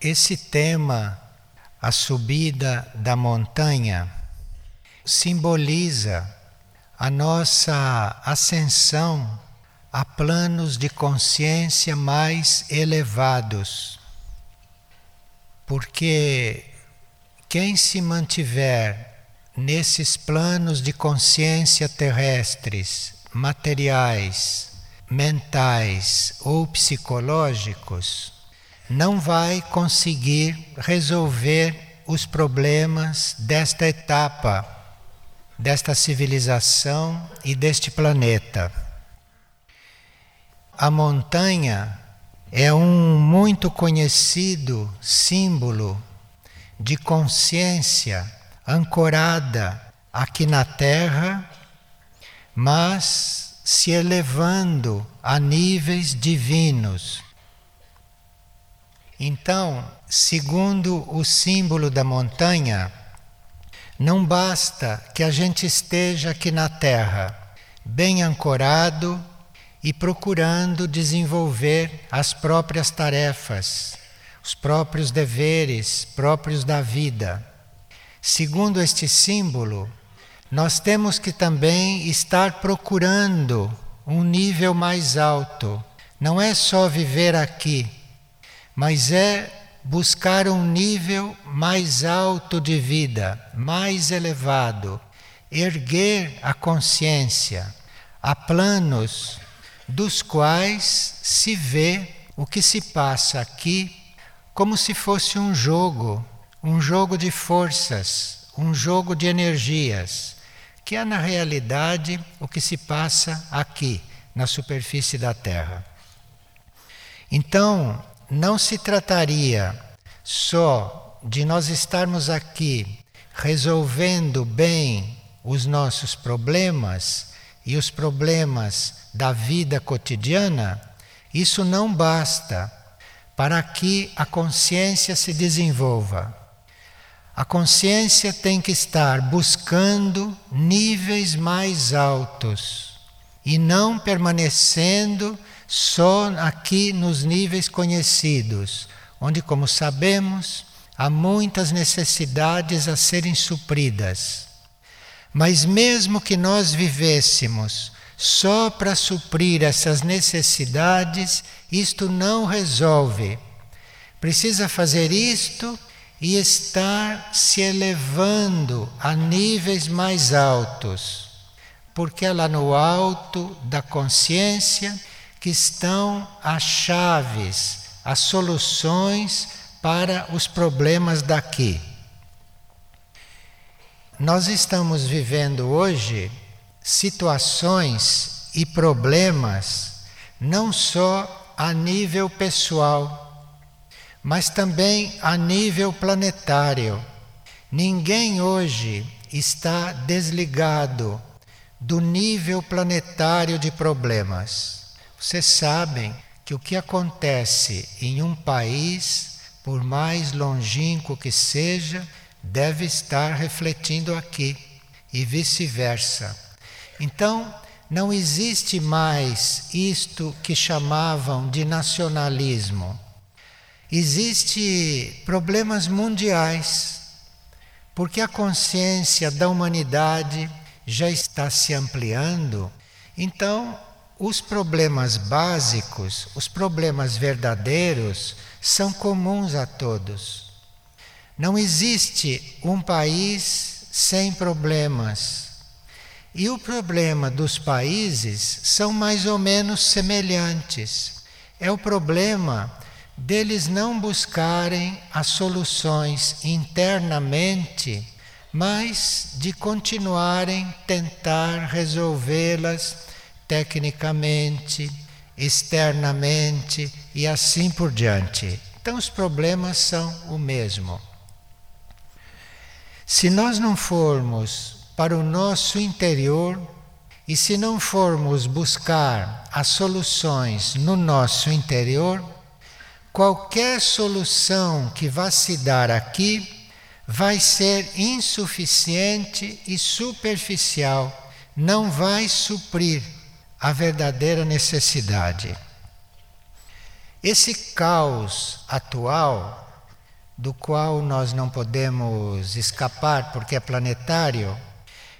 Esse tema, a subida da montanha, simboliza a nossa ascensão a planos de consciência mais elevados. Porque quem se mantiver nesses planos de consciência terrestres, materiais, mentais ou psicológicos, não vai conseguir resolver os problemas desta etapa, desta civilização e deste planeta. A montanha é um muito conhecido símbolo de consciência ancorada aqui na Terra, mas se elevando a níveis divinos. Então, segundo o símbolo da montanha, não basta que a gente esteja aqui na Terra, bem ancorado e procurando desenvolver as próprias tarefas, os próprios deveres próprios da vida. Segundo este símbolo, nós temos que também estar procurando um nível mais alto. Não é só viver aqui, mas é buscar um nível mais alto de vida, mais elevado, erguer a consciência a planos dos quais se vê o que se passa aqui como se fosse um jogo, um jogo de forças, um jogo de energias, que é na realidade o que se passa aqui, na superfície da Terra. Então, não se trataria só de nós estarmos aqui resolvendo bem os nossos problemas e os problemas da vida cotidiana, isso não basta para que a consciência se desenvolva. A consciência tem que estar buscando níveis mais altos e não permanecendo só aqui nos níveis conhecidos, onde, como sabemos, há muitas necessidades a serem supridas. Mas mesmo que nós vivêssemos só para suprir essas necessidades, isto não resolve. Precisa fazer isto e estar se elevando a níveis mais altos, porque é lá no alto da consciência que estão as chaves, as soluções para os problemas daqui. Nós estamos vivendo hoje situações e problemas não só a nível pessoal, mas também a nível planetário. Ninguém hoje está desligado do nível planetário de problemas. Vocês sabem que o que acontece em um país, por mais longínquo que seja, deve estar refletindo aqui e vice-versa. Então, não existe mais isto que chamavam de nacionalismo. Existem problemas mundiais, porque a consciência da humanidade já está se ampliando. Então, os problemas básicos, os problemas verdadeiros, são comuns a todos. Não existe um país sem problemas. E o problema dos países são mais ou menos semelhantes. É o problema deles não buscarem as soluções internamente, mas de continuarem tentar resolvê-las tecnicamente, externamente e assim por diante. Então os problemas são o mesmo. Se nós não formos para o nosso interior e se não formos buscar as soluções no nosso interior, qualquer solução que vá se dar aqui vai ser insuficiente e superficial, não vai suprir a verdadeira necessidade. Esse caos atual do qual nós não podemos escapar porque é planetário,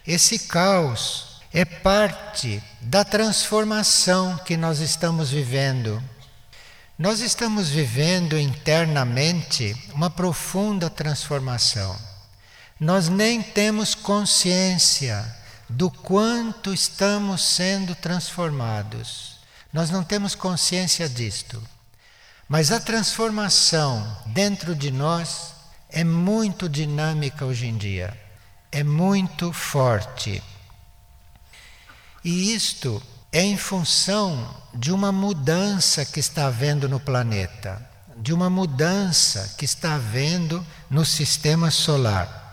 esse caos é parte da transformação que nós estamos vivendo. Nós estamos vivendo internamente uma profunda transformação. Nós nem temos consciência do quanto estamos sendo transformados. Nós não temos consciência disto. Mas a transformação dentro de nós é muito dinâmica hoje em dia, é muito forte. E isto é em função de uma mudança que está havendo no planeta, de uma mudança que está havendo no sistema solar.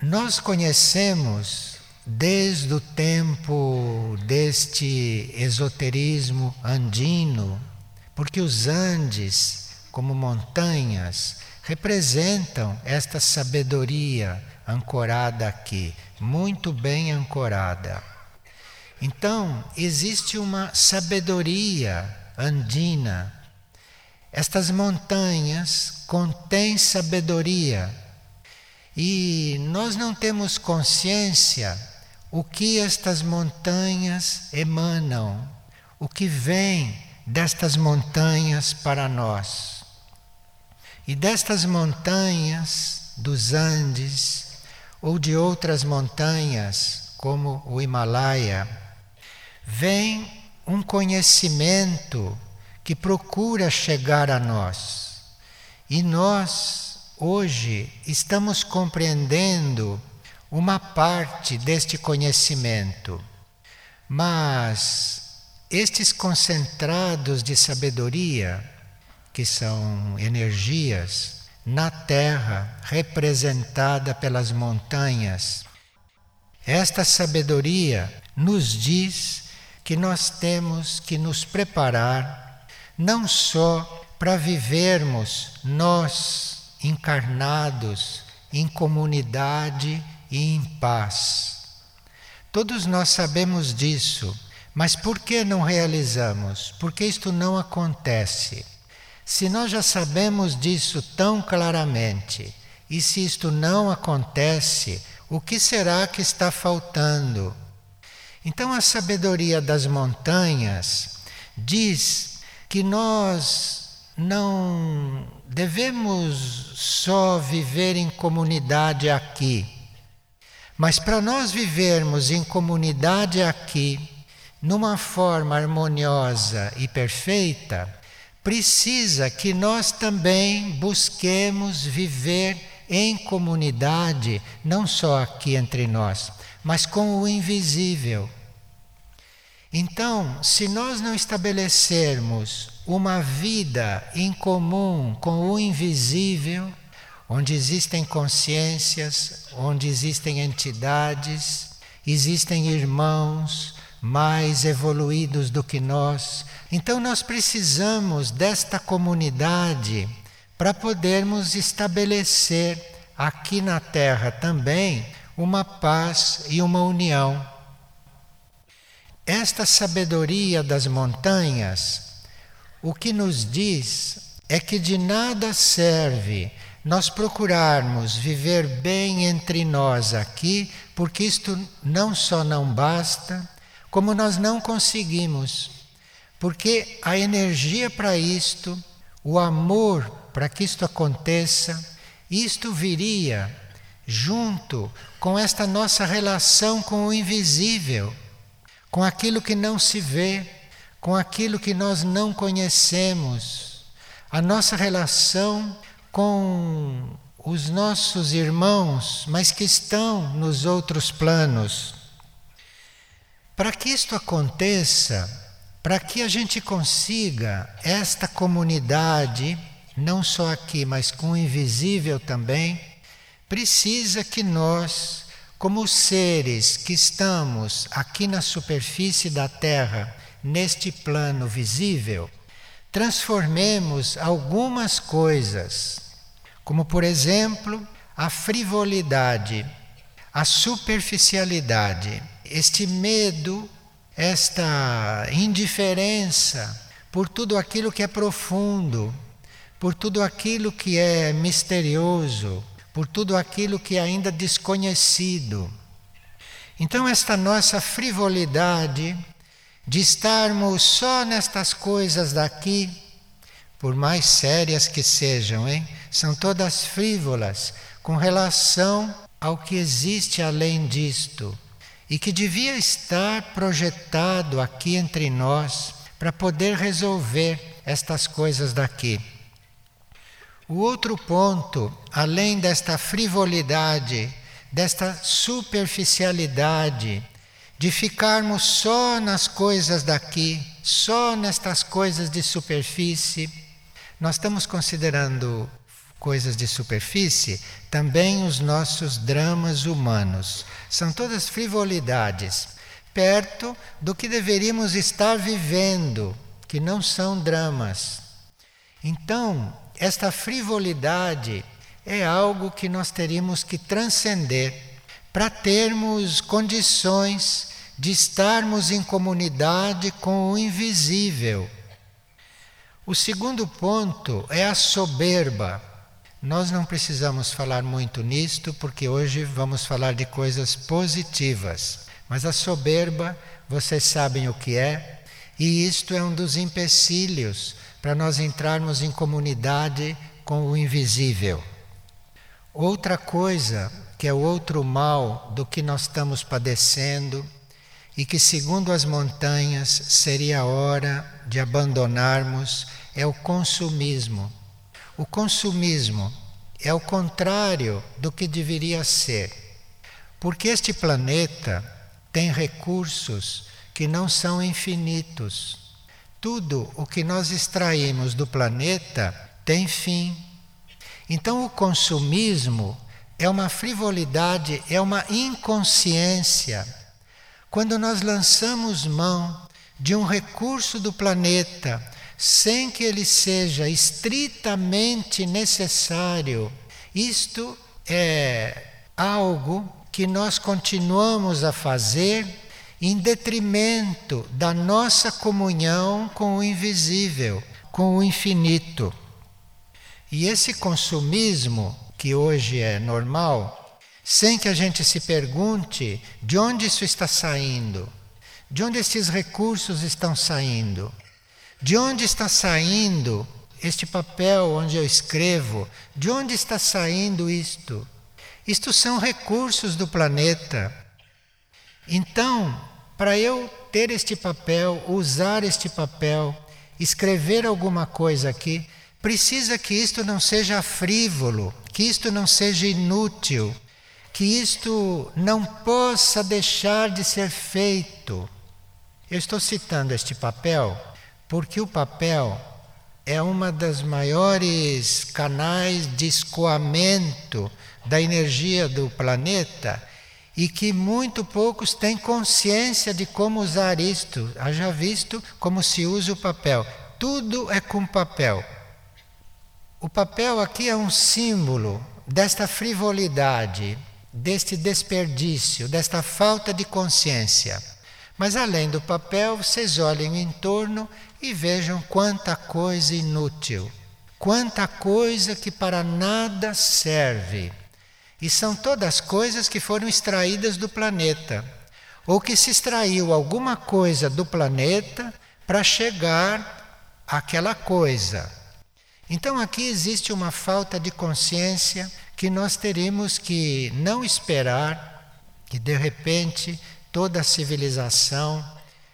Nós conhecemos desde o tempo deste esoterismo andino porque os Andes, como montanhas, representam esta sabedoria ancorada aqui, muito bem ancorada. Então, existe uma sabedoria andina. Estas montanhas contêm sabedoria. E nós não temos consciência o que estas montanhas emanam, o que vem destas montanhas para nós. E destas montanhas dos Andes ou de outras montanhas, como o Himalaia, vem um conhecimento que procura chegar a nós. E nós, hoje, estamos compreendendo uma parte deste conhecimento, mas estes concentrados de sabedoria, que são energias, na Terra, representada pelas montanhas, esta sabedoria nos diz que nós temos que nos preparar não só para vivermos nós encarnados em comunidade e em paz. Todos nós sabemos disso mas por que não realizamos? Porque isto não acontece. Se nós já sabemos disso tão claramente, e se isto não acontece, o que será que está faltando? Então, a sabedoria das montanhas diz que nós não devemos só viver em comunidade aqui, mas para nós vivermos em comunidade aqui, numa forma harmoniosa e perfeita, precisa que nós também busquemos viver em comunidade, não só aqui entre nós, mas com o invisível. Então, se nós não estabelecermos uma vida em comum com o invisível, onde existem consciências, onde existem entidades, existem irmãos, mais evoluídos do que nós. Então nós precisamos desta comunidade para podermos estabelecer aqui na Terra também uma paz e uma união. Esta sabedoria das montanhas, o que nos diz é que de nada serve nós procurarmos viver bem entre nós aqui, porque isto não só não basta, como nós não conseguimos, porque a energia para isto, o amor para que isto aconteça, isto viria junto com esta nossa relação com o invisível, com aquilo que não se vê, com aquilo que nós não conhecemos, a nossa relação com os nossos irmãos, mas que estão nos outros planos. Para que isto aconteça, para que a gente consiga esta comunidade, não só aqui, mas com o invisível também, precisa que nós, como seres que estamos aqui na superfície da Terra, neste plano visível, transformemos algumas coisas, como por exemplo a frivolidade, a superficialidade este medo, esta indiferença por tudo aquilo que é profundo, por tudo aquilo que é misterioso, por tudo aquilo que é ainda desconhecido. Então, esta nossa frivolidade de estarmos só nestas coisas daqui, por mais sérias que sejam, hein? São todas frívolas com relação ao que existe além disto e que devia estar projetado aqui entre nós para poder resolver estas coisas daqui. O outro ponto, além desta frivolidade, desta superficialidade, de ficarmos só nas coisas daqui, só nestas coisas de superfície, nós estamos considerando coisas de superfície também os nossos dramas humanos. São todas frivolidades, perto do que deveríamos estar vivendo, que não são dramas. Então, esta frivolidade é algo que nós teríamos que transcender para termos condições de estarmos em comunidade com o invisível. O segundo ponto é a soberba. Nós não precisamos falar muito nisto, porque hoje vamos falar de coisas positivas. Mas a soberba, vocês sabem o que é, e isto é um dos empecilhos para nós entrarmos em comunidade com o invisível. Outra coisa, que é outro mal do que nós estamos padecendo, e que, segundo as montanhas, seria a hora de abandonarmos, é o consumismo. O consumismo é o contrário do que deveria ser, porque este planeta tem recursos que não são infinitos. Tudo o que nós extraímos do planeta tem fim. Então, o consumismo é uma frivolidade, é uma inconsciência. Quando nós lançamos mão de um recurso do planeta sem que ele seja estritamente necessário. Isto é algo que nós continuamos a fazer em detrimento da nossa comunhão com o invisível, com o infinito. E esse consumismo, que hoje é normal, sem que a gente se pergunte de onde isso está saindo, de onde esses recursos estão saindo. De onde está saindo este papel onde eu escrevo? De onde está saindo isto? Isto são recursos do planeta. Então, para eu ter este papel, usar este papel, escrever alguma coisa aqui, precisa que isto não seja frívolo, que isto não seja inútil, que isto não possa deixar de ser feito. Eu estou citando este papel porque o papel é uma das maiores canais de escoamento da energia do planeta e que muito poucos têm consciência de como usar isto. Haja visto como se usa o papel. Tudo é com papel. O papel aqui é um símbolo desta frivolidade, deste desperdício, desta falta de consciência. Mas além do papel, vocês olhem em torno e vejam quanta coisa inútil, quanta coisa que para nada serve. E são todas coisas que foram extraídas do planeta, ou que se extraiu alguma coisa do planeta para chegar àquela coisa. Então aqui existe uma falta de consciência que nós teríamos que não esperar que de repente toda a civilização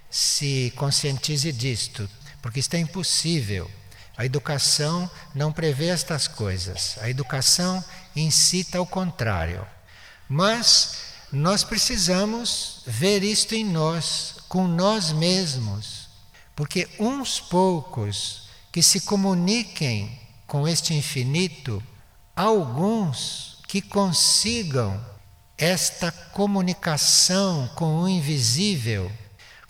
se conscientize disto, porque isto é impossível. A educação não prevê estas coisas. A educação incita ao contrário. Mas nós precisamos ver isto em nós, com nós mesmos, porque uns poucos que se comuniquem com este infinito, alguns que consigam esta comunicação com o invisível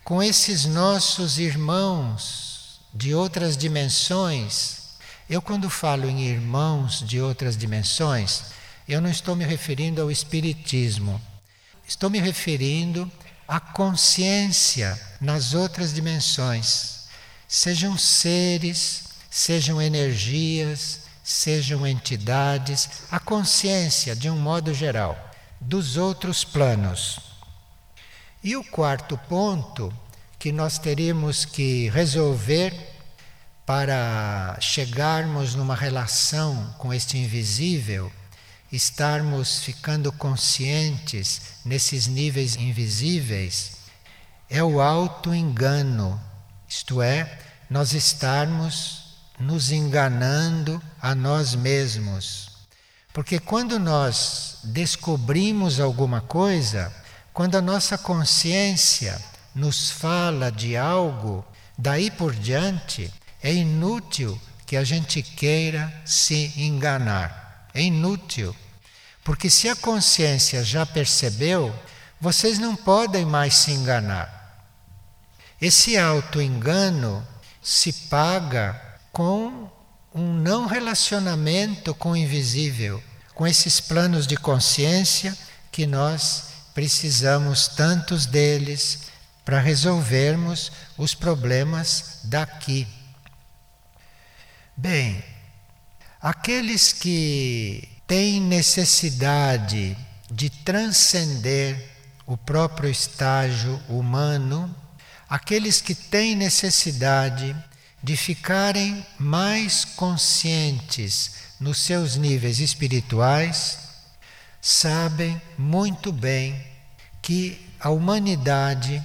com esses nossos irmãos de outras dimensões. Eu, quando falo em irmãos de outras dimensões, eu não estou me referindo ao Espiritismo, estou me referindo à consciência nas outras dimensões. Sejam seres, sejam energias, sejam entidades, a consciência, de um modo geral, dos outros planos. E o quarto ponto que nós teríamos que resolver para chegarmos numa relação com este invisível, estarmos ficando conscientes nesses níveis invisíveis, é o auto-engano, isto é, nós estarmos nos enganando a nós mesmos. Porque quando nós descobrimos alguma coisa, quando a nossa consciência nos fala de algo, daí por diante é inútil que a gente queira se enganar. É inútil. Porque se a consciência já percebeu, vocês não podem mais se enganar. Esse auto-engano se paga com um não relacionamento com o invisível, com esses planos de consciência que nós precisamos tantos deles para resolvermos os problemas daqui. Bem, aqueles que têm necessidade de transcender o próprio estágio humano, aqueles que têm necessidade de ficarem mais conscientes nos seus níveis espirituais, sabem muito bem que a humanidade,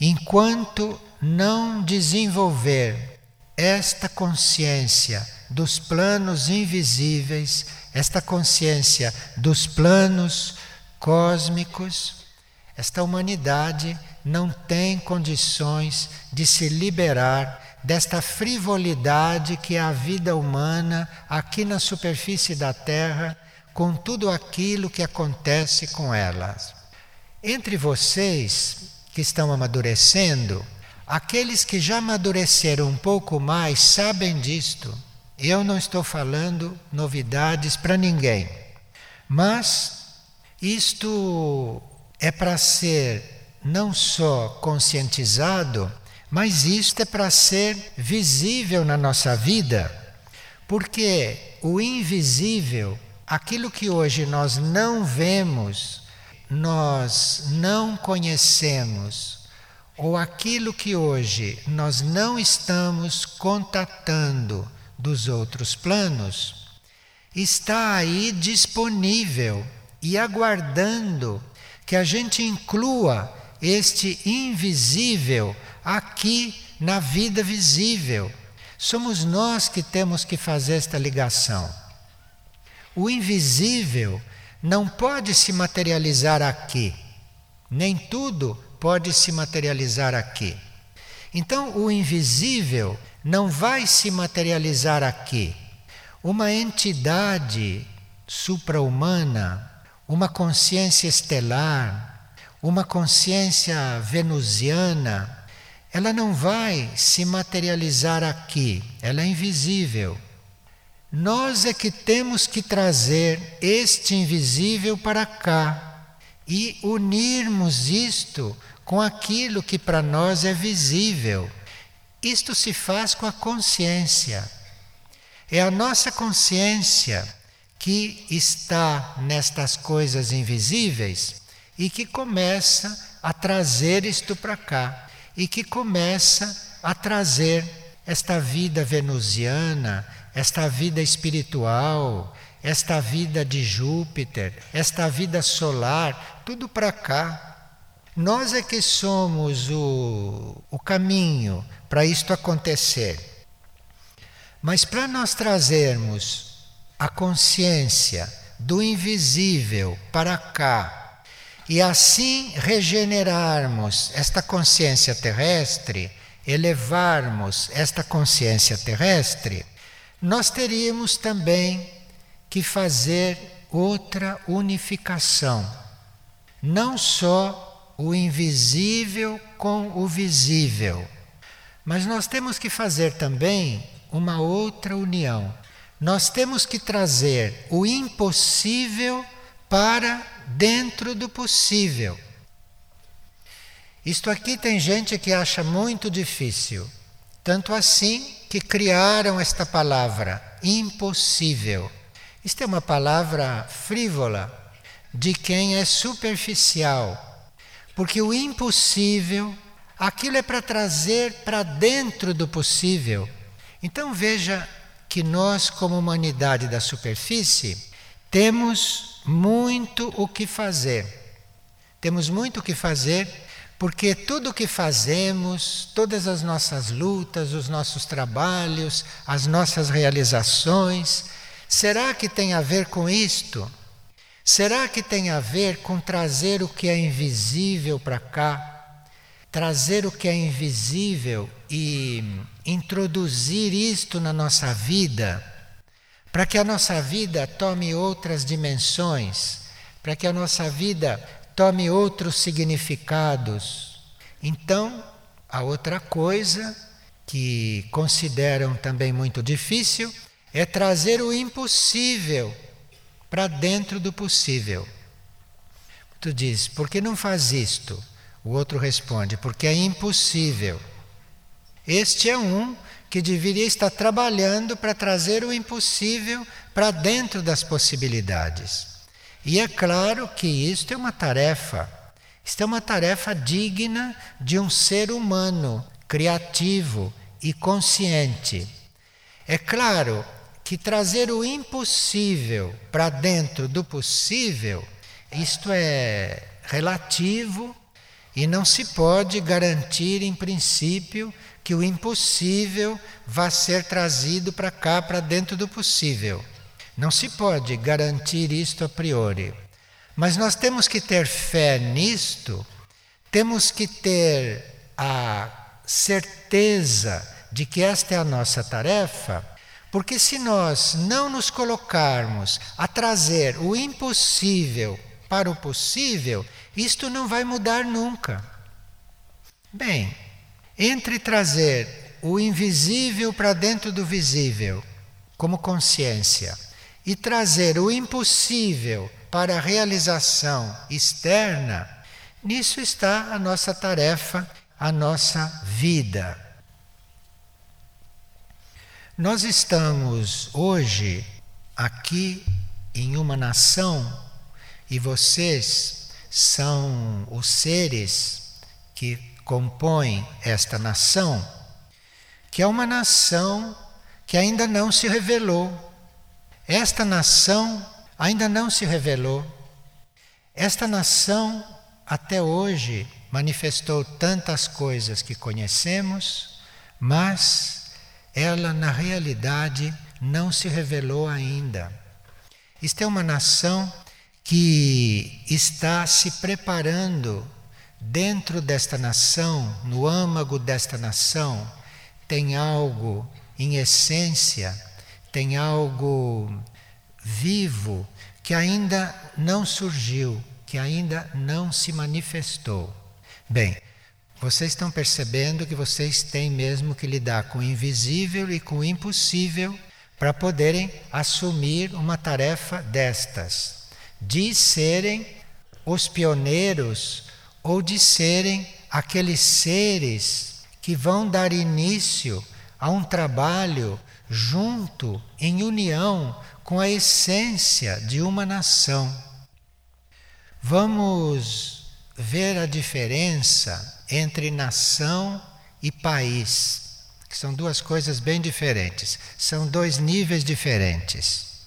enquanto não desenvolver esta consciência dos planos invisíveis, esta consciência dos planos cósmicos, esta humanidade não tem condições de se liberar desta frivolidade que é a vida humana aqui na superfície da Terra com tudo aquilo que acontece com elas. Entre vocês que estão amadurecendo, aqueles que já amadureceram um pouco mais sabem disto. Eu não estou falando novidades para ninguém, mas isto é para ser não só conscientizado, mas isto é para ser visível na nossa vida, porque o invisível aquilo que hoje nós não vemos, nós não conhecemos, ou aquilo que hoje nós não estamos contatando dos outros planos, está aí disponível e aguardando que a gente inclua este invisível aqui na vida visível. Somos nós que temos que fazer esta ligação. O invisível não pode se materializar aqui, nem tudo pode se materializar aqui. Então, o invisível não vai se materializar aqui. Uma entidade supra-humana, uma consciência estelar, uma consciência venusiana, ela não vai se materializar aqui, ela é invisível. Nós é que temos que trazer este invisível para cá e unirmos isto com aquilo que para nós é visível. Isto se faz com a consciência. É a nossa consciência que está nestas coisas invisíveis e que começa a trazer isto para cá e que começa a trazer esta vida venusiana, esta vida espiritual, esta vida de Júpiter, esta vida solar, tudo para cá. Nós é que somos o, o caminho para isto acontecer. Mas para nós trazermos a consciência do invisível para cá e assim regenerarmos esta consciência terrestre, elevarmos esta consciência terrestre, nós teríamos também que fazer outra unificação. Não só o invisível com o visível, mas nós temos que fazer também uma outra união. Nós temos que trazer o impossível para dentro do possível. Isto aqui tem gente que acha muito difícil. Tanto assim que criaram esta palavra, impossível. Isto é uma palavra frívola de quem é superficial. Porque o impossível, aquilo é para trazer para dentro do possível. Então veja que nós, como humanidade da superfície, temos muito o que fazer. Temos muito o que fazer porque tudo o que fazemos, todas as nossas lutas, os nossos trabalhos, as nossas realizações, será que tem a ver com isto? Será que tem a ver com trazer o que é invisível para cá? Trazer o que é invisível e introduzir isto na nossa vida, para que a nossa vida tome outras dimensões, para que a nossa vida tome outros significados. Então, a outra coisa que consideram também muito difícil é trazer o impossível para dentro do possível. Tu diz, por que não faz isto? O outro responde, porque é impossível. Este é um que deveria estar trabalhando para trazer o impossível para dentro das possibilidades. E é claro que isto é uma tarefa, isto é uma tarefa digna de um ser humano criativo e consciente. É claro que trazer o impossível para dentro do possível, isto é relativo e não se pode garantir, em princípio, que o impossível vá ser trazido para cá, para dentro do possível. Não se pode garantir isto a priori. Mas nós temos que ter fé nisto, temos que ter a certeza de que esta é a nossa tarefa, porque se nós não nos colocarmos a trazer o impossível para o possível, isto não vai mudar nunca. Bem, entre trazer o invisível para dentro do visível, como consciência, e trazer o impossível para a realização externa, nisso está a nossa tarefa, a nossa vida. Nós estamos hoje aqui em uma nação e vocês são os seres que compõem esta nação, que é uma nação que ainda não se revelou esta nação ainda não se revelou. Esta nação, até hoje, manifestou tantas coisas que conhecemos, mas ela, na realidade, não se revelou ainda. Isto é uma nação que está se preparando dentro desta nação, no âmago desta nação, tem algo em essência tem algo vivo que ainda não surgiu, que ainda não se manifestou. Bem, vocês estão percebendo que vocês têm mesmo que lidar com o invisível e com o impossível para poderem assumir uma tarefa destas, de serem os pioneiros ou de serem aqueles seres que vão dar início a um trabalho junto, em união com a essência de uma nação. Vamos ver a diferença entre nação e país, que são duas coisas bem diferentes, são dois níveis diferentes.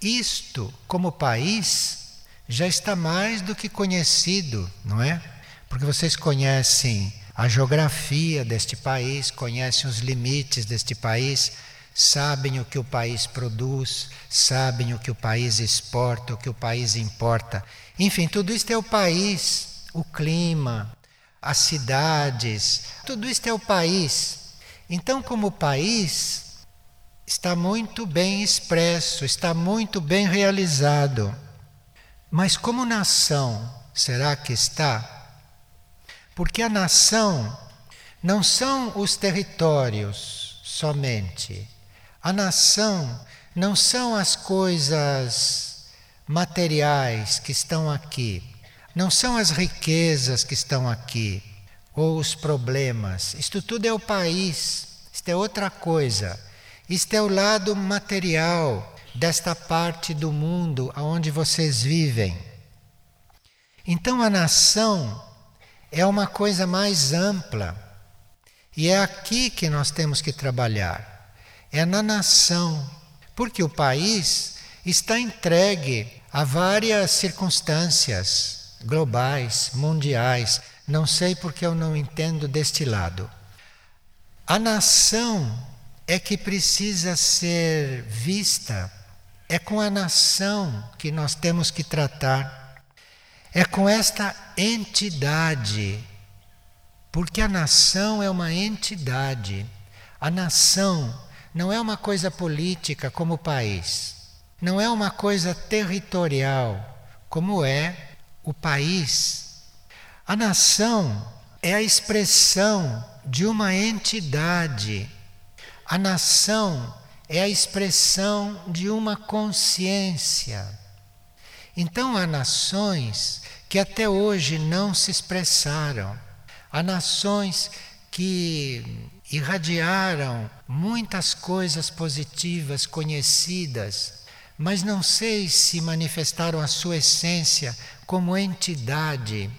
Isto, como país, já está mais do que conhecido, não é? Porque vocês conhecem a geografia deste país, conhecem os limites deste país, sabem o que o país produz, sabem o que o país exporta, o que o país importa. Enfim, tudo isto é o país, o clima, as cidades, tudo isto é o país. Então, como país, está muito bem expresso, está muito bem realizado. Mas como nação, será que está? Porque a nação não são os territórios somente a nação não são as coisas materiais que estão aqui, não são as riquezas que estão aqui, ou os problemas. Isto tudo é o país. Isto é outra coisa. Isto é o lado material desta parte do mundo onde vocês vivem. Então a nação é uma coisa mais ampla. E é aqui que nós temos que trabalhar. É na nação. Porque o país está entregue a várias circunstâncias globais, mundiais. Não sei porque eu não entendo deste lado. A nação é que precisa ser vista, é com a nação que nós temos que tratar, é com esta entidade, porque a nação é uma entidade. A nação não é uma coisa política como o país. Não é uma coisa territorial, como é o país. A nação é a expressão de uma entidade. A nação é a expressão de uma consciência. Então há nações que até hoje não se expressaram. Há nações que irradiaram muitas coisas positivas conhecidas mas não sei se manifestaram a sua essência como entidade,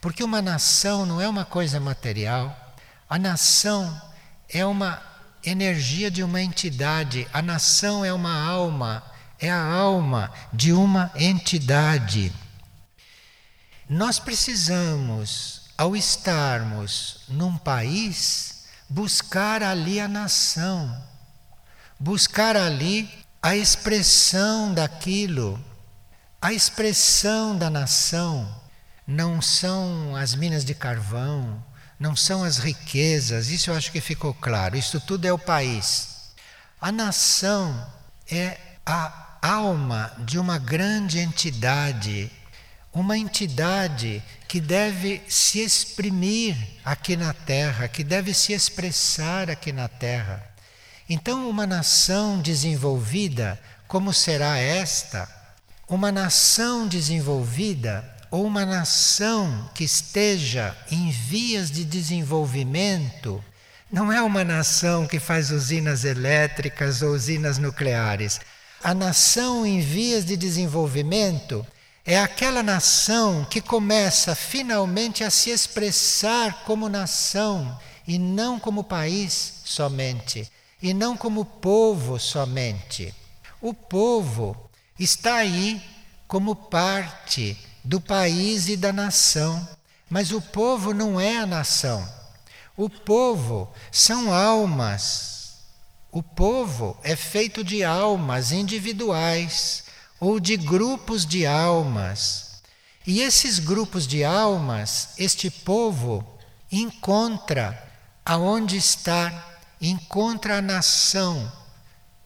porque uma nação não é uma coisa material, a nação é uma energia de uma entidade, a nação é uma alma, é a alma de uma entidade. Nós precisamos, ao estarmos num país, buscar ali a nação, buscar ali a expressão daquilo, a expressão da nação, não são as minas de carvão, não são as riquezas, isso eu acho que ficou claro, isso tudo é o país. A nação é a alma de uma grande entidade, uma entidade que deve se exprimir aqui na terra, que deve se expressar aqui na terra. Então, uma nação desenvolvida, como será esta? Uma nação desenvolvida ou uma nação que esteja em vias de desenvolvimento não é uma nação que faz usinas elétricas ou usinas nucleares. A nação em vias de desenvolvimento é aquela nação que começa finalmente a se expressar como nação e não como país somente e não como povo somente. O povo está aí como parte do país e da nação, mas o povo não é a nação. O povo são almas. O povo é feito de almas individuais ou de grupos de almas. E esses grupos de almas, este povo encontra aonde está encontra a nação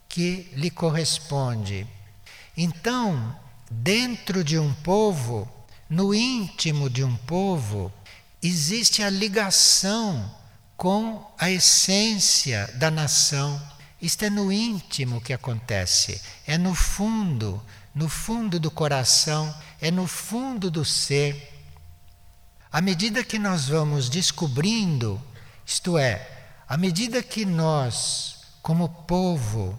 que lhe corresponde. Então, dentro de um povo, no íntimo de um povo, existe a ligação com a essência da nação. Isto é no íntimo que acontece, é no fundo, no fundo do coração, é no fundo do ser. À medida que nós vamos descobrindo, isto é, à medida que nós, como povo,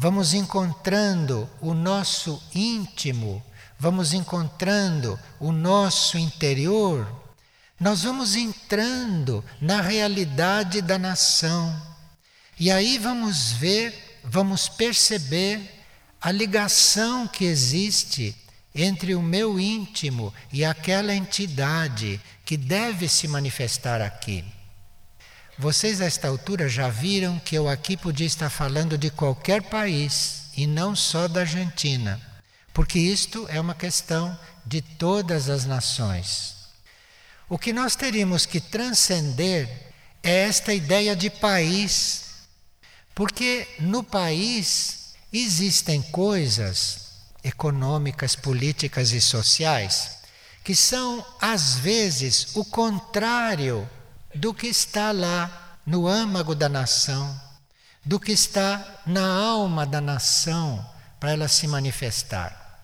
vamos encontrando o nosso íntimo, vamos encontrando o nosso interior, nós vamos entrando na realidade da nação. E aí vamos ver, vamos perceber a ligação que existe entre o meu íntimo e aquela entidade que deve se manifestar aqui. Vocês, a esta altura, já viram que eu aqui podia estar falando de qualquer país e não só da Argentina, porque isto é uma questão de todas as nações. O que nós teríamos que transcender é esta ideia de país, porque no país existem coisas econômicas, políticas e sociais que são, às vezes, o contrário do que está lá no âmago da nação, do que está na alma da nação para ela se manifestar.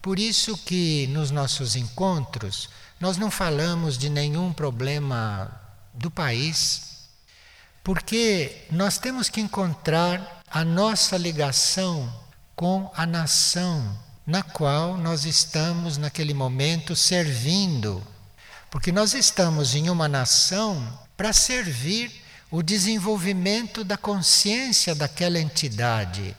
Por isso que nos nossos encontros nós não falamos de nenhum problema do país. Porque nós temos que encontrar a nossa ligação com a nação na qual nós estamos naquele momento servindo. Porque nós estamos em uma nação para servir o desenvolvimento da consciência daquela entidade.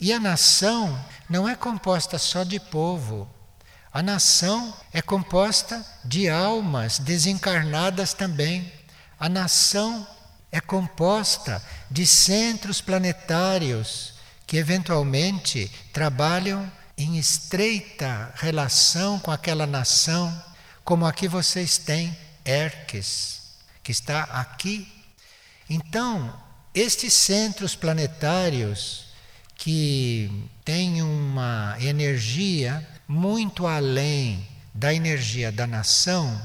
E a nação não é composta só de povo. A nação é composta de almas desencarnadas também. A nação é composta de centros planetários que eventualmente trabalham em estreita relação com aquela nação, como aqui vocês têm Erques, que está aqui. Então, estes centros planetários que têm uma energia muito além da energia da nação,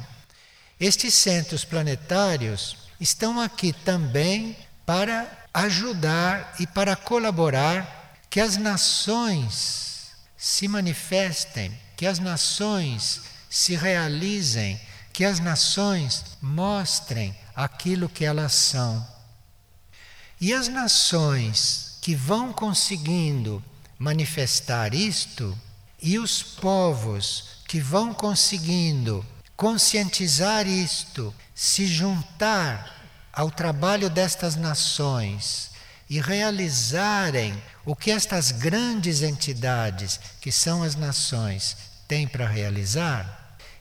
estes centros planetários estão aqui também para ajudar e para colaborar que as nações se manifestem, que as nações se realizem, que as nações mostrem aquilo que elas são. E as nações que vão conseguindo manifestar isto, e os povos que vão conseguindo conscientizar isto, se juntar ao trabalho destas nações e realizarem o que estas grandes entidades, que são as nações, têm para realizar,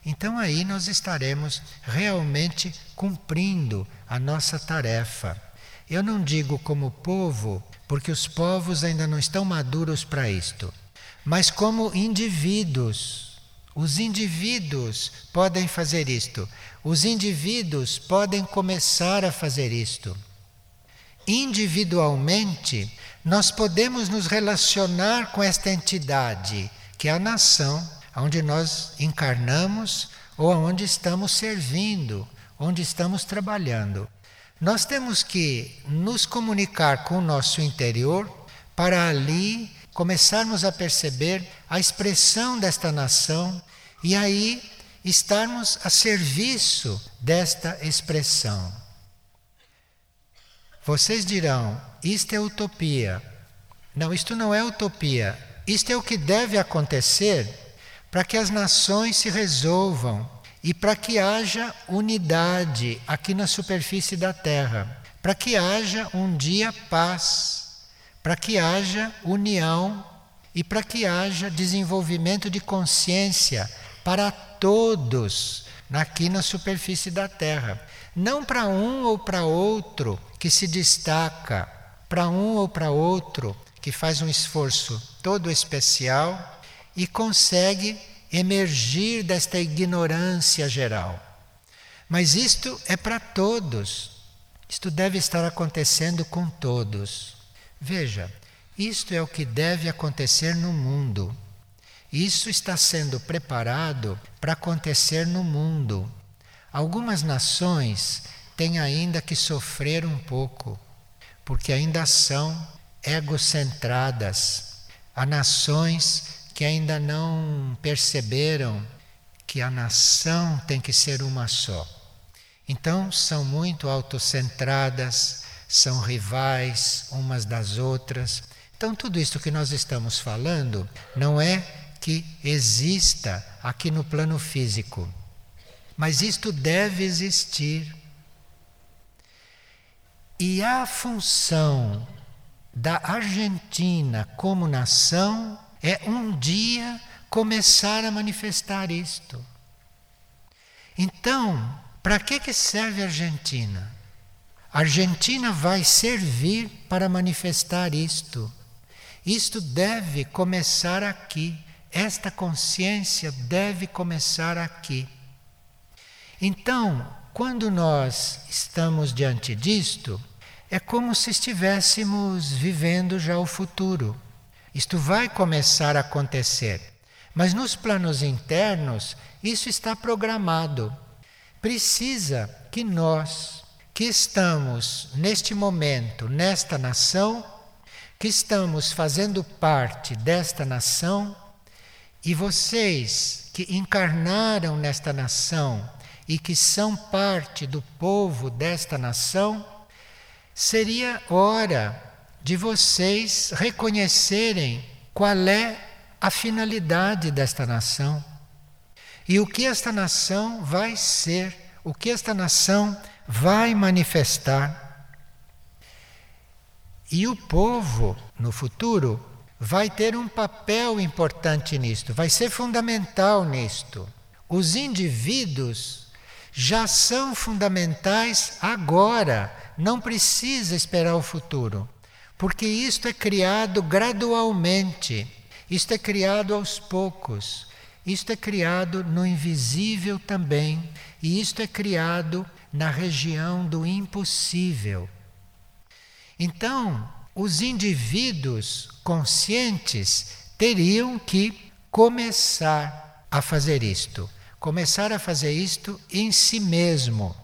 então aí nós estaremos realmente cumprindo a nossa tarefa. Eu não digo como povo, porque os povos ainda não estão maduros para isto, mas como indivíduos os indivíduos podem fazer isto. Os indivíduos podem começar a fazer isto. Individualmente, nós podemos nos relacionar com esta entidade, que é a nação, onde nós encarnamos ou onde estamos servindo, onde estamos trabalhando. Nós temos que nos comunicar com o nosso interior para ali começarmos a perceber a expressão desta nação e aí estarmos a serviço desta expressão. Vocês dirão, isto é utopia. Não, isto não é utopia. Isto é o que deve acontecer para que as nações se resolvam e para que haja unidade aqui na superfície da Terra, para que haja um dia paz para que haja união e para que haja desenvolvimento de consciência para todos aqui na superfície da Terra. Não para um ou para outro que se destaca, para um ou para outro que faz um esforço todo especial e consegue emergir desta ignorância geral. Mas isto é para todos. Isto deve estar acontecendo com todos. Veja, isto é o que deve acontecer no mundo. Isso está sendo preparado para acontecer no mundo. Algumas nações têm ainda que sofrer um pouco, porque ainda são egocentradas. Há nações que ainda não perceberam que a nação tem que ser uma só. Então são muito autocentradas, são rivais umas das outras. Então, tudo isso que nós estamos falando não é que exista aqui no plano físico, mas isto deve existir. E a função da Argentina como nação é um dia começar a manifestar isto. Então, para que, que serve a Argentina? A Argentina vai servir para manifestar isto. Isto deve começar aqui. Esta consciência deve começar aqui. Então, quando nós estamos diante disto, é como se estivéssemos vivendo já o futuro. Isto vai começar a acontecer. Mas nos planos internos, isso está programado. Precisa que nós que estamos neste momento, nesta nação, que estamos fazendo parte desta nação, e vocês que encarnaram nesta nação e que são parte do povo desta nação, seria hora de vocês reconhecerem qual é a finalidade desta nação e o que esta nação vai ser, o que esta nação vai manifestar. E o povo, no futuro, vai ter um papel importante nisto, vai ser fundamental nisto. Os indivíduos já são fundamentais agora, não precisa esperar o futuro, porque isto é criado gradualmente, isto é criado aos poucos, isto é criado no invisível também, e isto é criado na região do impossível. Então, os indivíduos conscientes teriam que começar a fazer isto, começar a fazer isto em si mesmo.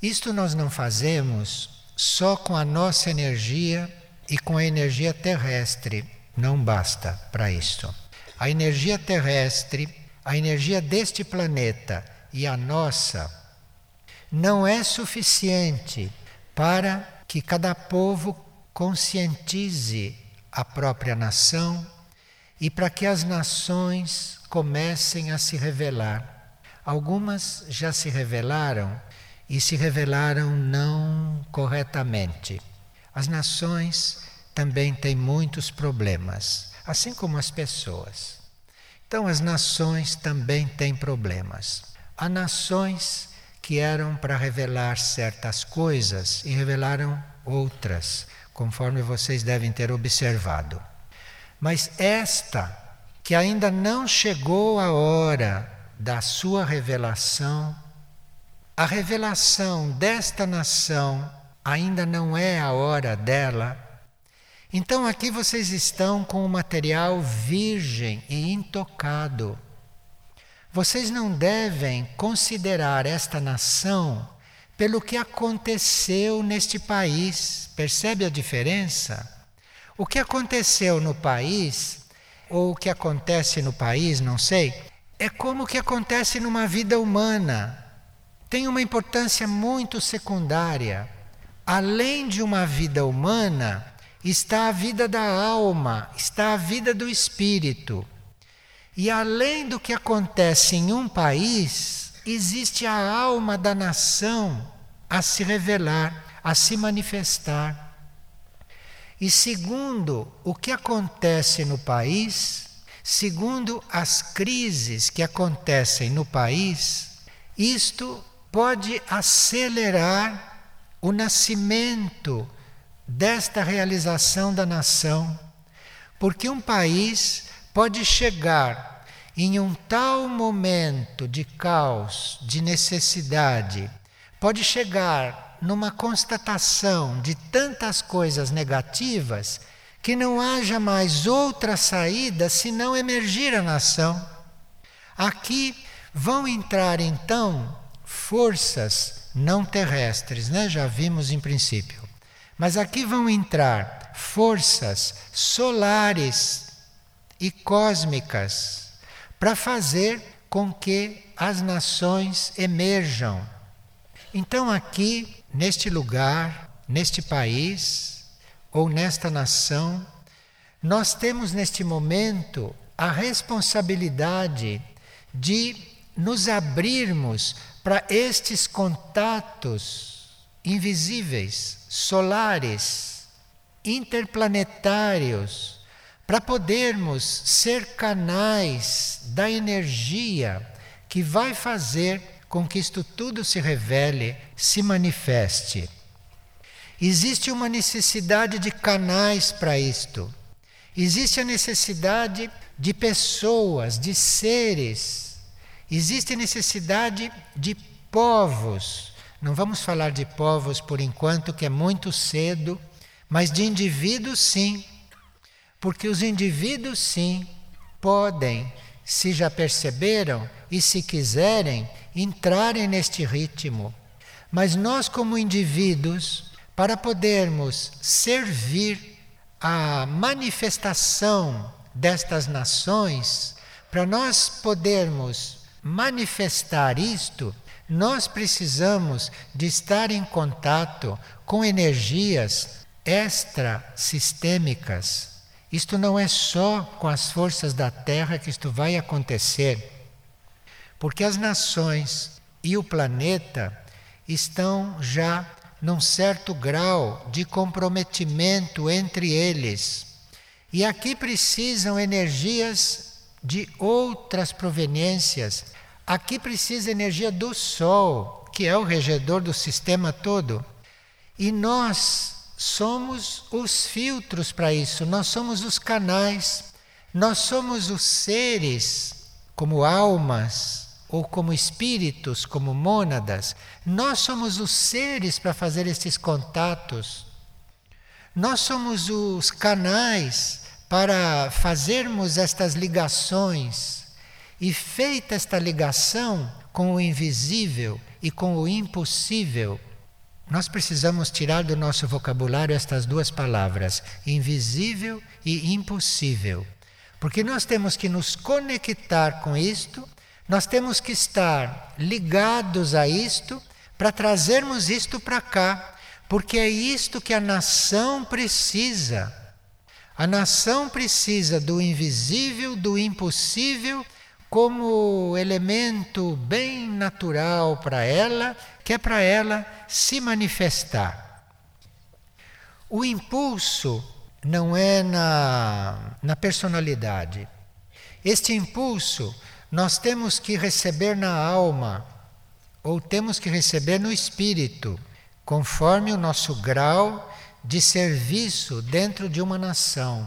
Isto nós não fazemos só com a nossa energia e com a energia terrestre, não basta para isto. A energia terrestre, a energia deste planeta e a nossa não é suficiente para que cada povo conscientize a própria nação e para que as nações comecem a se revelar. Algumas já se revelaram e se revelaram não corretamente. As nações também têm muitos problemas, assim como as pessoas. Então, as nações também têm problemas. Há nações que eram para revelar certas coisas e revelaram outras, conforme vocês devem ter observado. Mas esta, que ainda não chegou a hora da sua revelação, a revelação desta nação ainda não é a hora dela. Então aqui vocês estão com o material virgem e intocado. Vocês não devem considerar esta nação pelo que aconteceu neste país. Percebe a diferença? O que aconteceu no país, ou o que acontece no país, não sei, é como o que acontece numa vida humana. Tem uma importância muito secundária. Além de uma vida humana, está a vida da alma, está a vida do espírito. E além do que acontece em um país, existe a alma da nação a se revelar, a se manifestar. E segundo o que acontece no país, segundo as crises que acontecem no país, isto pode acelerar o nascimento desta realização da nação, porque um país pode chegar em um tal momento de caos, de necessidade, pode chegar numa constatação de tantas coisas negativas que não haja mais outra saída senão emergir a nação. Aqui vão entrar então forças não terrestres, né? já vimos em princípio. Mas aqui vão entrar forças solares e cósmicas para fazer com que as nações emerjam. Então, aqui, neste lugar, neste país ou nesta nação, nós temos neste momento a responsabilidade de nos abrirmos para estes contatos invisíveis, solares, interplanetários para podermos ser canais da energia que vai fazer com que isto tudo se revele, se manifeste. Existe uma necessidade de canais para isto. Existe a necessidade de pessoas, de seres. Existe necessidade de povos. Não vamos falar de povos por enquanto, que é muito cedo, mas de indivíduos, sim porque os indivíduos, sim, podem, se já perceberam e se quiserem, entrarem neste ritmo. Mas nós, como indivíduos, para podermos servir à manifestação destas nações, para nós podermos manifestar isto, Nós precisamos de estar em contato com energias extrasistêmicas. Isto não é só com as forças da Terra que isto vai acontecer, porque as nações e o planeta estão já num certo grau de comprometimento entre eles. E aqui precisam energias de outras proveniências. Aqui precisa energia do Sol, que é o regedor do sistema todo. E nós somos os filtros para isso, nós somos os canais, nós somos os seres como almas ou como espíritos, como mônadas. Nós somos os seres para fazer esses contatos. Nós somos os canais para fazermos estas ligações. E feita esta ligação com o invisível e com o impossível, nós precisamos tirar do nosso vocabulário estas duas palavras, invisível e impossível. Porque nós temos que nos conectar com isto, nós temos que estar ligados a isto para trazermos isto para cá, porque é isto que a nação precisa. A nação precisa do invisível, do impossível, como elemento bem natural para ela que é para ela se manifestar. O impulso não é na, na personalidade. Este impulso nós temos que receber na alma, ou temos que receber no espírito, conforme o nosso grau de serviço dentro de uma nação.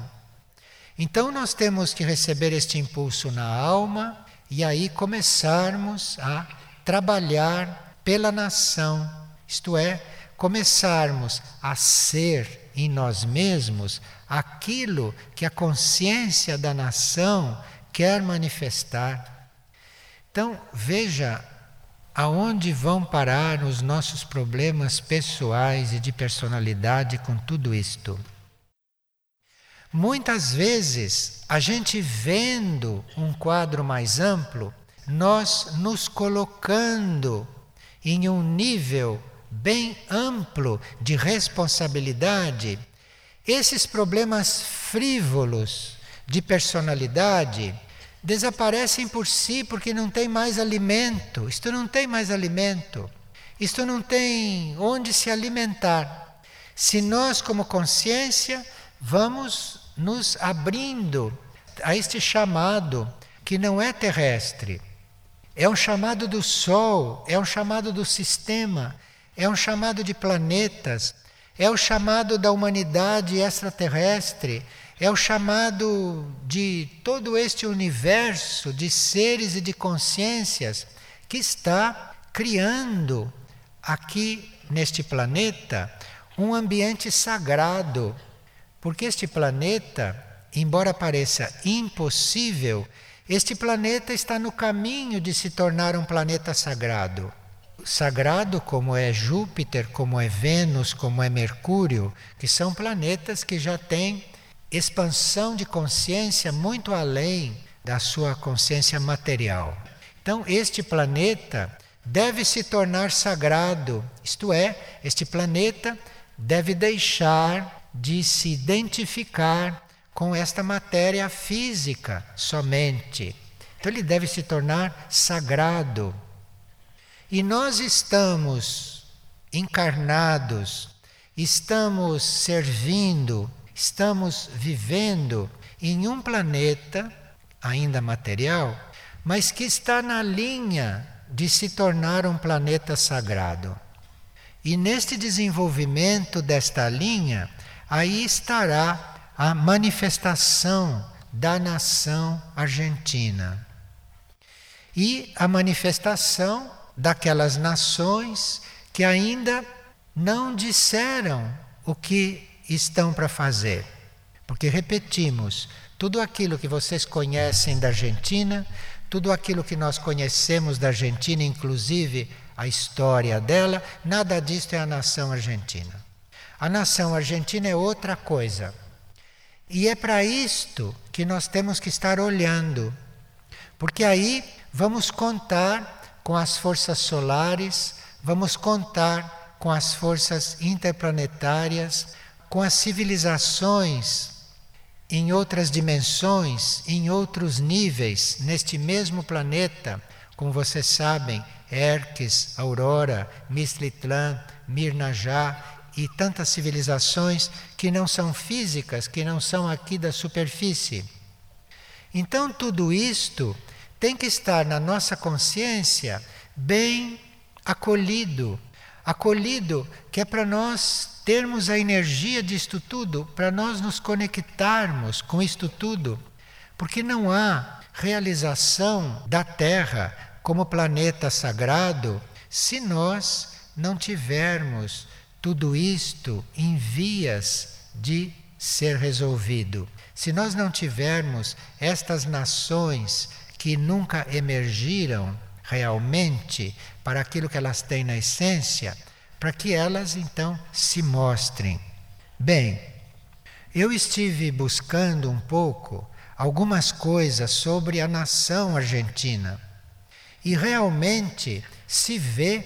Então nós temos que receber este impulso na alma e aí começarmos a trabalhar pela nação, isto é, começarmos a ser em nós mesmos aquilo que a consciência da nação quer manifestar. Então, veja aonde vão parar os nossos problemas pessoais e de personalidade com tudo isto. Muitas vezes, a gente vendo um quadro mais amplo, nós nos colocando em um nível bem amplo de responsabilidade, esses problemas frívolos de personalidade desaparecem por si porque não tem mais alimento. Isto não tem mais alimento. Isto não tem onde se alimentar. Se nós, como consciência, vamos nos abrindo a este chamado que não é terrestre é um chamado do Sol, é um chamado do sistema, é um chamado de planetas, é o chamado da humanidade extraterrestre, é o chamado de todo este universo de seres e de consciências que está criando aqui neste planeta um ambiente sagrado. Porque este planeta, embora pareça impossível, este planeta está no caminho de se tornar um planeta sagrado. Sagrado como é Júpiter, como é Vênus, como é Mercúrio, que são planetas que já têm expansão de consciência muito além da sua consciência material. Então, este planeta deve se tornar sagrado, isto é, este planeta deve deixar de se identificar com esta matéria física somente. Então ele deve se tornar sagrado. E nós estamos encarnados, estamos servindo, estamos vivendo em um planeta ainda material, mas que está na linha de se tornar um planeta sagrado. E neste desenvolvimento desta linha, aí estará a manifestação da nação argentina e a manifestação daquelas nações que ainda não disseram o que estão para fazer. Porque repetimos, tudo aquilo que vocês conhecem da Argentina, tudo aquilo que nós conhecemos da Argentina, inclusive a história dela, nada disto é a nação argentina. A nação argentina é outra coisa. E é para isto que nós temos que estar olhando, porque aí vamos contar com as forças solares, vamos contar com as forças interplanetárias, com as civilizações em outras dimensões, em outros níveis, neste mesmo planeta, como vocês sabem, Erques, Aurora, Mistlitlã, Mirnajá e tantas civilizações que não são físicas, que não são aqui da superfície. Então, tudo isto tem que estar na nossa consciência bem acolhido acolhido que é para nós termos a energia disto tudo, para nós nos conectarmos com isto tudo, porque não há realização da Terra como planeta sagrado se nós não tivermos tudo isto em vias de ser resolvido. Se nós não tivermos estas nações que nunca emergiram realmente para aquilo que elas têm na essência, para que elas então se mostrem. Bem, eu estive buscando um pouco algumas coisas sobre a nação argentina e realmente se vê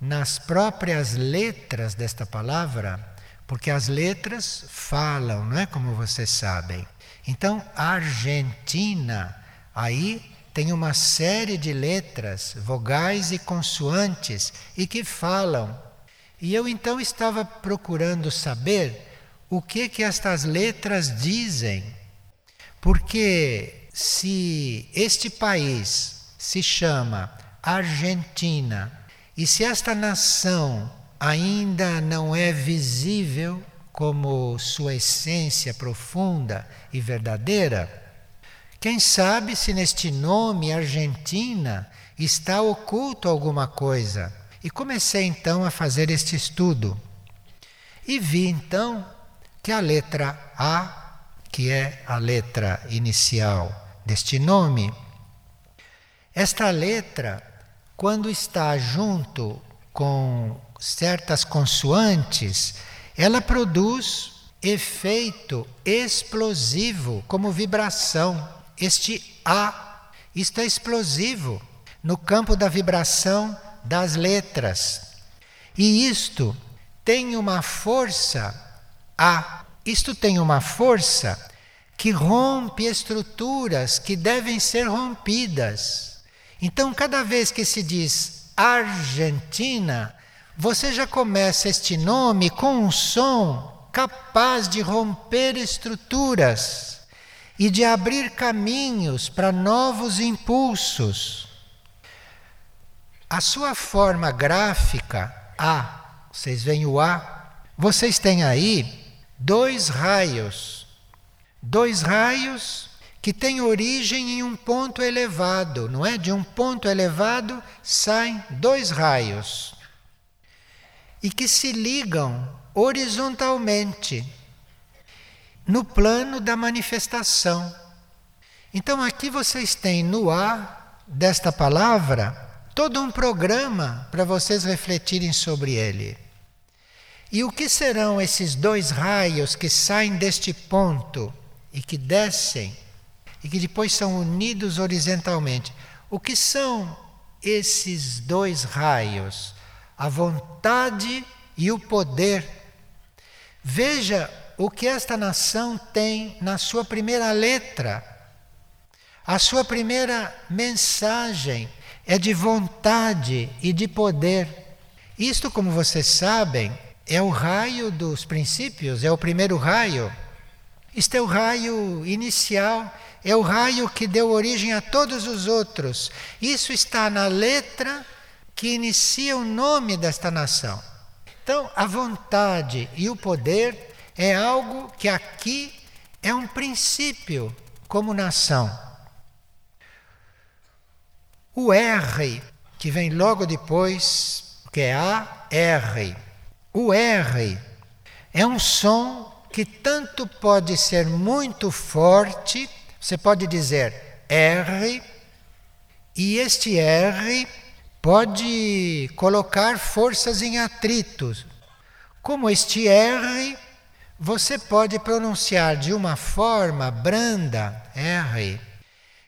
nas próprias letras desta palavra, porque as letras falam, não é como vocês sabem. Então, Argentina, aí tem uma série de letras, vogais e consoantes, e que falam. E eu então estava procurando saber o que que estas letras dizem. Porque se este país se chama Argentina, e se esta nação ainda não é visível como sua essência profunda e verdadeira, quem sabe se neste nome Argentina está oculto alguma coisa? E comecei então a fazer este estudo. E vi então que a letra A, que é a letra inicial deste nome, esta letra quando está junto com certas consoantes, ela produz efeito explosivo, como vibração. Este A, isto é explosivo no campo da vibração das letras. E isto tem uma força A, isto tem uma força que rompe estruturas que devem ser rompidas. Então, cada vez que se diz Argentina, você já começa este nome com um som capaz de romper estruturas e de abrir caminhos para novos impulsos. A sua forma gráfica, A, vocês veem o A, vocês têm aí dois raios. Dois raios que tem origem em um ponto elevado, não é? De um ponto elevado saem dois raios e que se ligam horizontalmente no plano da manifestação. Então aqui vocês têm no ar desta palavra todo um programa para vocês refletirem sobre ele. E o que serão esses dois raios que saem deste ponto e que descem e que depois são unidos horizontalmente. O que são esses dois raios? A vontade e o poder. Veja o que esta nação tem na sua primeira letra. A sua primeira mensagem é de vontade e de poder. Isto, como vocês sabem, é o raio dos princípios, é o primeiro raio. Isto é o raio inicial é o raio que deu origem a todos os outros. Isso está na letra que inicia o nome desta nação. Então, a vontade e o poder é algo que aqui é um princípio como nação. O R, que vem logo depois, que é A, R. O R é um som que tanto pode ser muito forte você pode dizer R, e este R pode colocar forças em atritos. Como este R, você pode pronunciar de uma forma branda, R,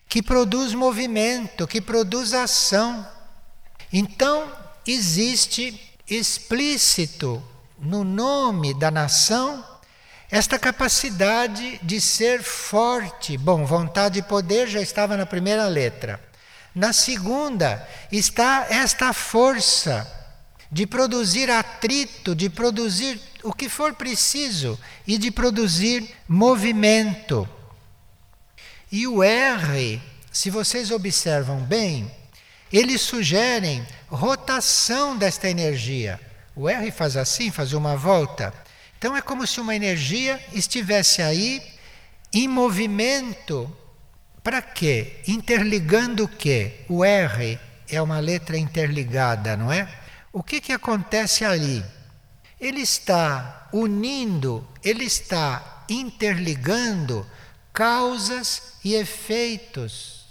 que produz movimento, que produz ação. Então, existe explícito no nome da nação esta capacidade de ser forte. Bom, vontade e poder já estava na primeira letra. Na segunda está esta força de produzir atrito, de produzir o que for preciso e de produzir movimento. E o R, se vocês observam bem, eles sugerem rotação desta energia. O R faz assim, faz uma volta. Então é como se uma energia estivesse aí em movimento. Para quê? Interligando o quê? O R é uma letra interligada, não é? O que, que acontece ali? Ele está unindo, ele está interligando causas e efeitos.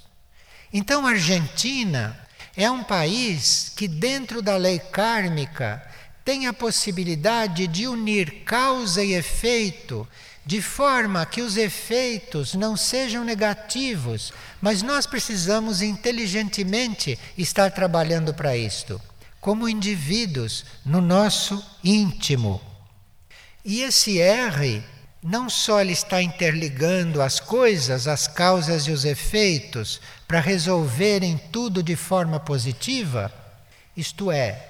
Então a Argentina é um país que, dentro da lei kármica, tem a possibilidade de unir causa e efeito de forma que os efeitos não sejam negativos, mas nós precisamos inteligentemente estar trabalhando para isto, como indivíduos no nosso íntimo. E esse R não só ele está interligando as coisas, as causas e os efeitos para resolverem tudo de forma positiva, isto é,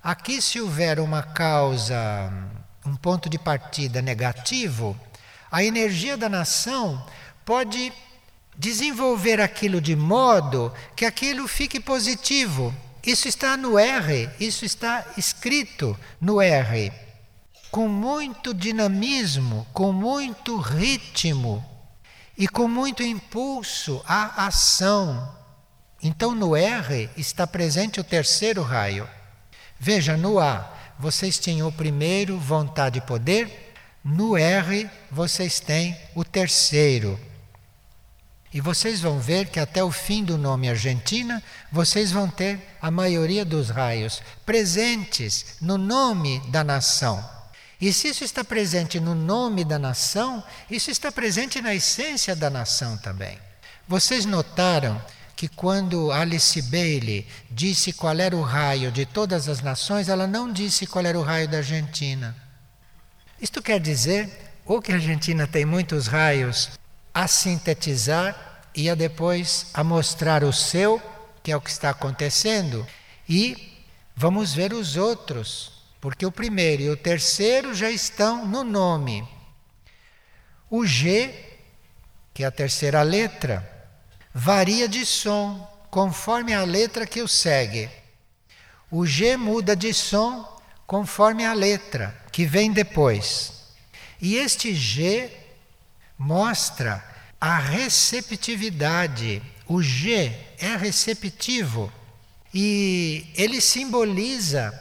Aqui, se houver uma causa, um ponto de partida negativo, a energia da nação pode desenvolver aquilo de modo que aquilo fique positivo. Isso está no R, isso está escrito no R. Com muito dinamismo, com muito ritmo e com muito impulso à ação. Então, no R está presente o terceiro raio. Veja, no A vocês tinham o primeiro, vontade e poder, no R vocês têm o terceiro. E vocês vão ver que até o fim do nome Argentina, vocês vão ter a maioria dos raios presentes no nome da nação. E se isso está presente no nome da nação, isso está presente na essência da nação também. Vocês notaram que quando Alice Bailey disse qual era o raio de todas as nações, ela não disse qual era o raio da Argentina. Isto quer dizer ou que a Argentina tem muitos raios a sintetizar e a depois a mostrar o seu, que é o que está acontecendo, e vamos ver os outros, porque o primeiro e o terceiro já estão no nome. O G, que é a terceira letra, varia de som conforme a letra que o segue. O G muda de som conforme a letra que vem depois. E este G mostra a receptividade. O G é receptivo e ele simboliza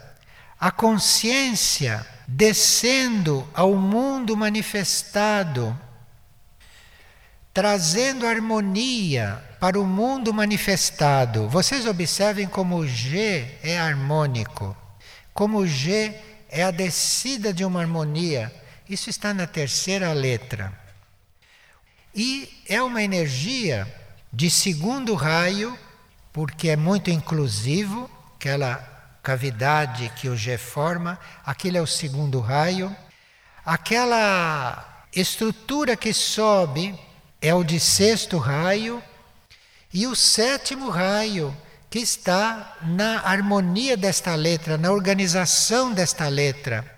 a consciência descendo ao mundo manifestado trazendo harmonia para o mundo manifestado. Vocês observem como o G é harmônico, como o G é a descida de uma harmonia. Isso está na terceira letra. E é uma energia de segundo raio, porque é muito inclusivo, aquela cavidade que o G forma, aquele é o segundo raio. Aquela estrutura que sobe é o de sexto raio, e o sétimo raio, que está na harmonia desta letra, na organização desta letra,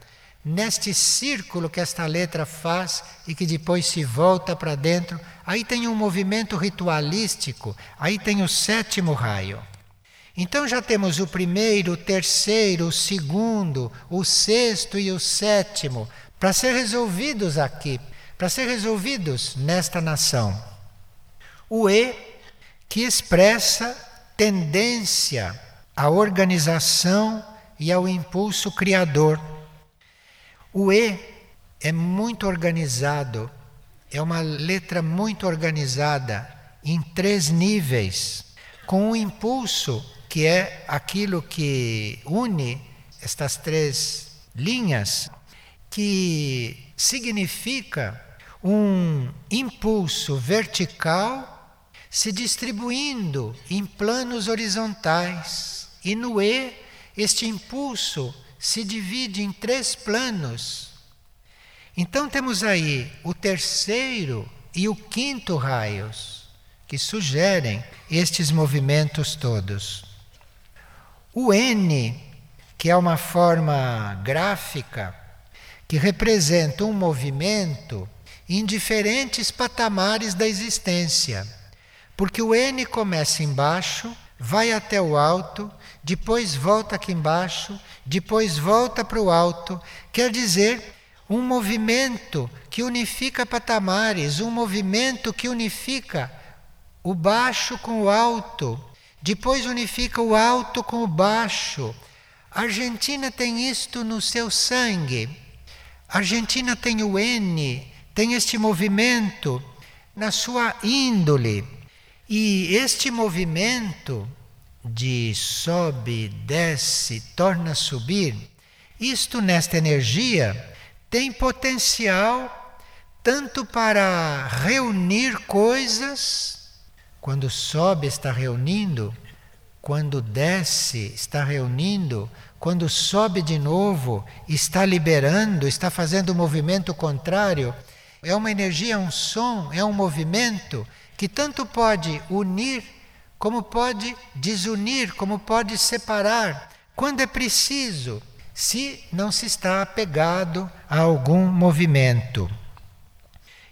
neste círculo que esta letra faz e que depois se volta para dentro. Aí tem um movimento ritualístico, aí tem o sétimo raio. Então já temos o primeiro, o terceiro, o segundo, o sexto e o sétimo para ser resolvidos aqui para ser resolvidos nesta nação. O E, que expressa tendência à organização e ao impulso criador. O E é muito organizado, é uma letra muito organizada em três níveis, com um impulso que é aquilo que une estas três linhas, que significa um impulso vertical se distribuindo em planos horizontais, E no E, este impulso se divide em três planos. Então temos aí o terceiro e o quinto raios, que sugerem estes movimentos todos. O N, que é uma forma gráfica que representa um movimento em diferentes patamares da existência. Porque o N começa embaixo, vai até o alto, depois volta aqui embaixo, depois volta para o alto. Quer dizer, um movimento que unifica patamares, um movimento que unifica o baixo com o alto, depois unifica o alto com o baixo. A Argentina tem isto no seu sangue. A Argentina tem o N, tem este movimento na sua índole. E este movimento de sobe, desce, torna a subir, isto nesta energia tem potencial tanto para reunir coisas, quando sobe está reunindo, quando desce está reunindo, quando sobe de novo está liberando, está fazendo o movimento contrário. É uma energia, é um som, é um movimento que tanto pode unir, como pode desunir, como pode separar, quando é preciso, se não se está apegado a algum movimento.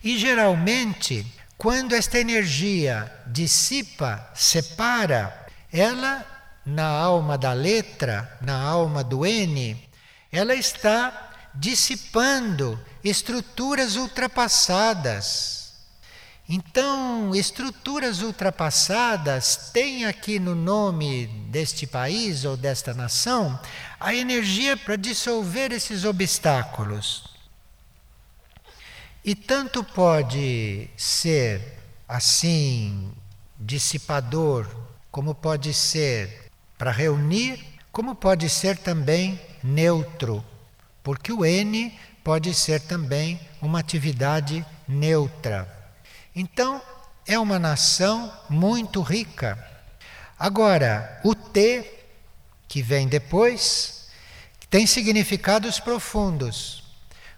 E geralmente, quando esta energia dissipa, separa, ela, na alma da letra, na alma do N, ela está dissipando estruturas ultrapassadas. Então, estruturas ultrapassadas têm aqui no nome deste país ou desta nação a energia para dissolver esses obstáculos. E tanto pode ser assim dissipador, como pode ser para reunir, como pode ser também neutro, porque o N pode ser também uma atividade neutra. Então, é uma nação muito rica. Agora, o T, que vem depois, tem significados profundos.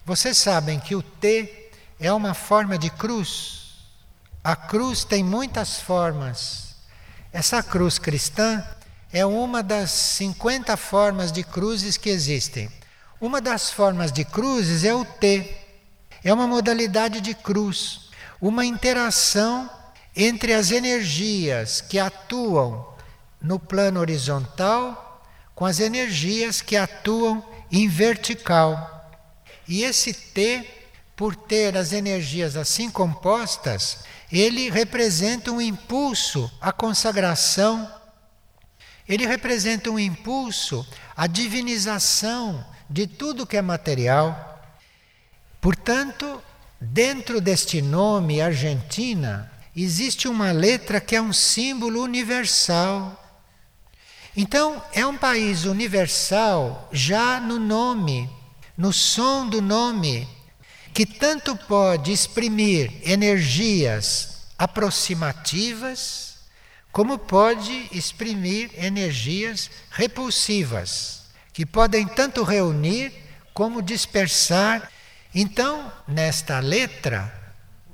Vocês sabem que o T é uma forma de cruz. A cruz tem muitas formas. Essa cruz cristã é uma das 50 formas de cruzes que existem. Uma das formas de cruzes é o T. É uma modalidade de cruz, uma interação entre as energias que atuam no plano horizontal com as energias que atuam em vertical. E esse T, por ter as energias assim compostas, ele representa um impulso à consagração, ele representa um impulso à divinização de tudo que é material. Portanto, dentro deste nome Argentina, existe uma letra que é um símbolo universal. Então, é um país universal já no nome, no som do nome, que tanto pode exprimir energias aproximativas, como pode exprimir energias repulsivas que podem tanto reunir como dispersar. Então, nesta letra,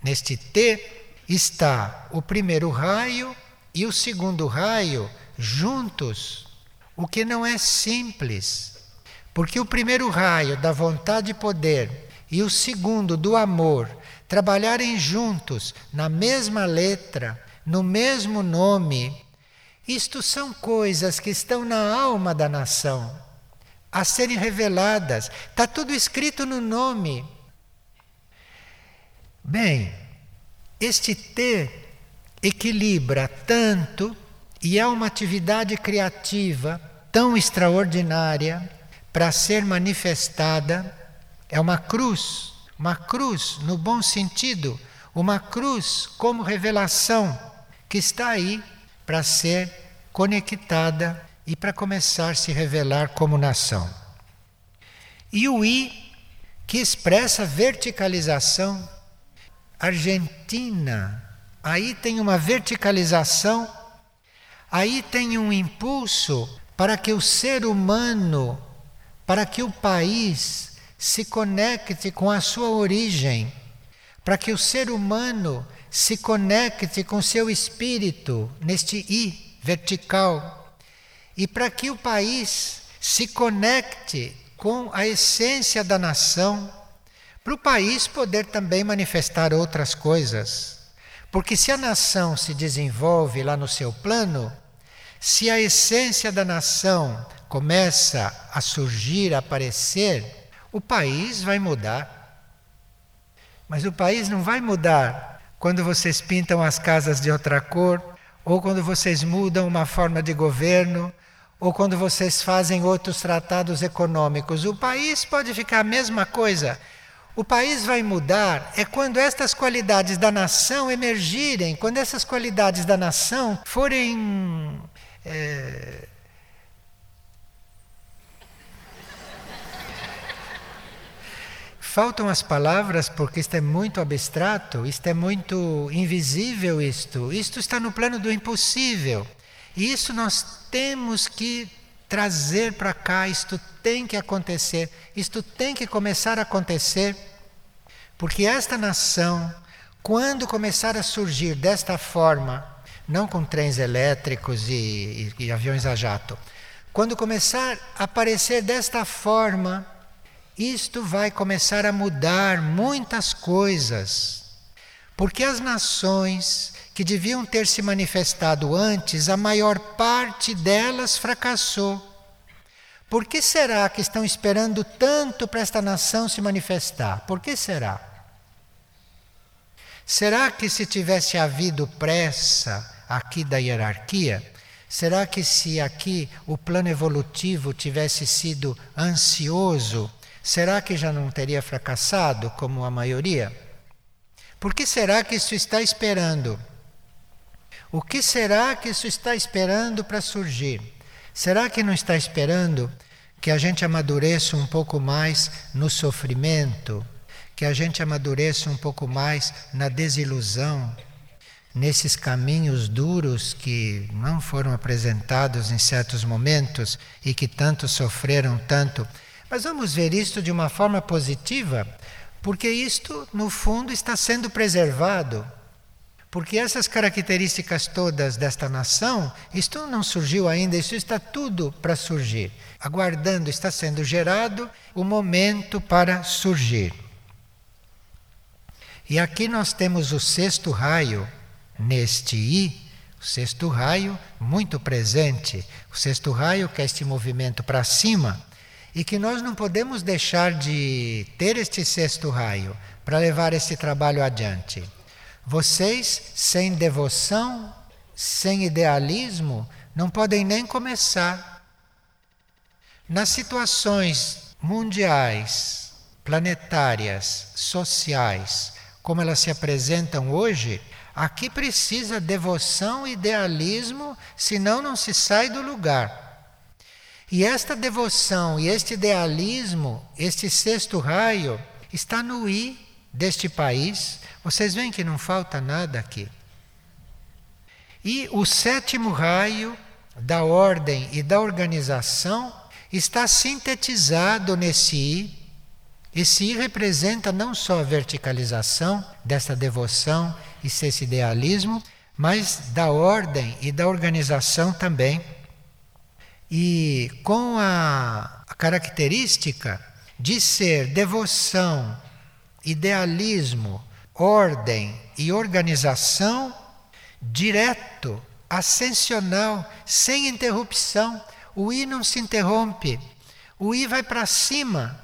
neste T, está o primeiro raio e o segundo raio juntos, o que não é simples, porque o primeiro raio da vontade e poder e o segundo do amor trabalharem juntos na mesma letra, no mesmo nome, isto são coisas que estão na alma da nação a serem reveladas. Está tudo escrito no nome. Bem, este T equilibra tanto e é uma atividade criativa tão extraordinária para ser manifestada. É uma cruz, uma cruz no bom sentido, uma cruz como revelação que está aí para ser conectada e para começar a se revelar como nação. E o I, que expressa verticalização. Argentina, aí tem uma verticalização, aí tem um impulso para que o ser humano, para que o país se conecte com a sua origem, para que o ser humano se conecte com seu espírito neste I vertical e para que o país se conecte com a essência da nação, para o país poder também manifestar outras coisas. Porque se a nação se desenvolve lá no seu plano, se a essência da nação começa a surgir, a aparecer, o país vai mudar. Mas o país não vai mudar quando vocês pintam as casas de outra cor, ou quando vocês mudam uma forma de governo, ou quando vocês fazem outros tratados econômicos. O país pode ficar a mesma coisa. O país vai mudar é quando estas qualidades da nação emergirem, quando essas qualidades da nação forem é, Faltam as palavras porque isto é muito abstrato, isto é muito invisível isto. Isto está no plano do impossível. E isso nós temos que trazer para cá, isto tem que acontecer, isto tem que começar a acontecer, porque esta nação, quando começar a surgir desta forma, não com trens elétricos e, e, e aviões a jato, quando começar a aparecer desta forma, isto vai começar a mudar muitas coisas. Porque as nações que deviam ter se manifestado antes, a maior parte delas fracassou. Por que será que estão esperando tanto para esta nação se manifestar? Por que será? Será que se tivesse havido pressa aqui da hierarquia, será que se aqui o plano evolutivo tivesse sido ansioso Será que já não teria fracassado como a maioria? Por que será que isso está esperando? O que será que isso está esperando para surgir? Será que não está esperando que a gente amadureça um pouco mais no sofrimento, que a gente amadureça um pouco mais na desilusão, nesses caminhos duros que não foram apresentados em certos momentos e que tanto sofreram tanto? Mas vamos ver isto de uma forma positiva, porque isto, no fundo, está sendo preservado. Porque essas características todas desta nação, isto não surgiu ainda, isso está tudo para surgir. Aguardando, está sendo gerado o momento para surgir. E aqui nós temos o sexto raio, neste I, o sexto raio muito presente. O sexto raio que é este movimento para cima e que nós não podemos deixar de ter este sexto raio para levar esse trabalho adiante. Vocês, sem devoção, sem idealismo, não podem nem começar. Nas situações mundiais, planetárias, sociais, como elas se apresentam hoje, aqui precisa devoção e idealismo, senão não se sai do lugar. E esta devoção e este idealismo, este sexto raio, está no I deste país. Vocês veem que não falta nada aqui. E o sétimo raio da ordem e da organização está sintetizado nesse I. Esse I representa não só a verticalização dessa devoção e esse idealismo, mas da ordem e da organização também. E com a, característica de ser devoção, idealismo, ordem e organização direto, ascensional, sem interrupção. O I não se interrompe. O I vai para cima.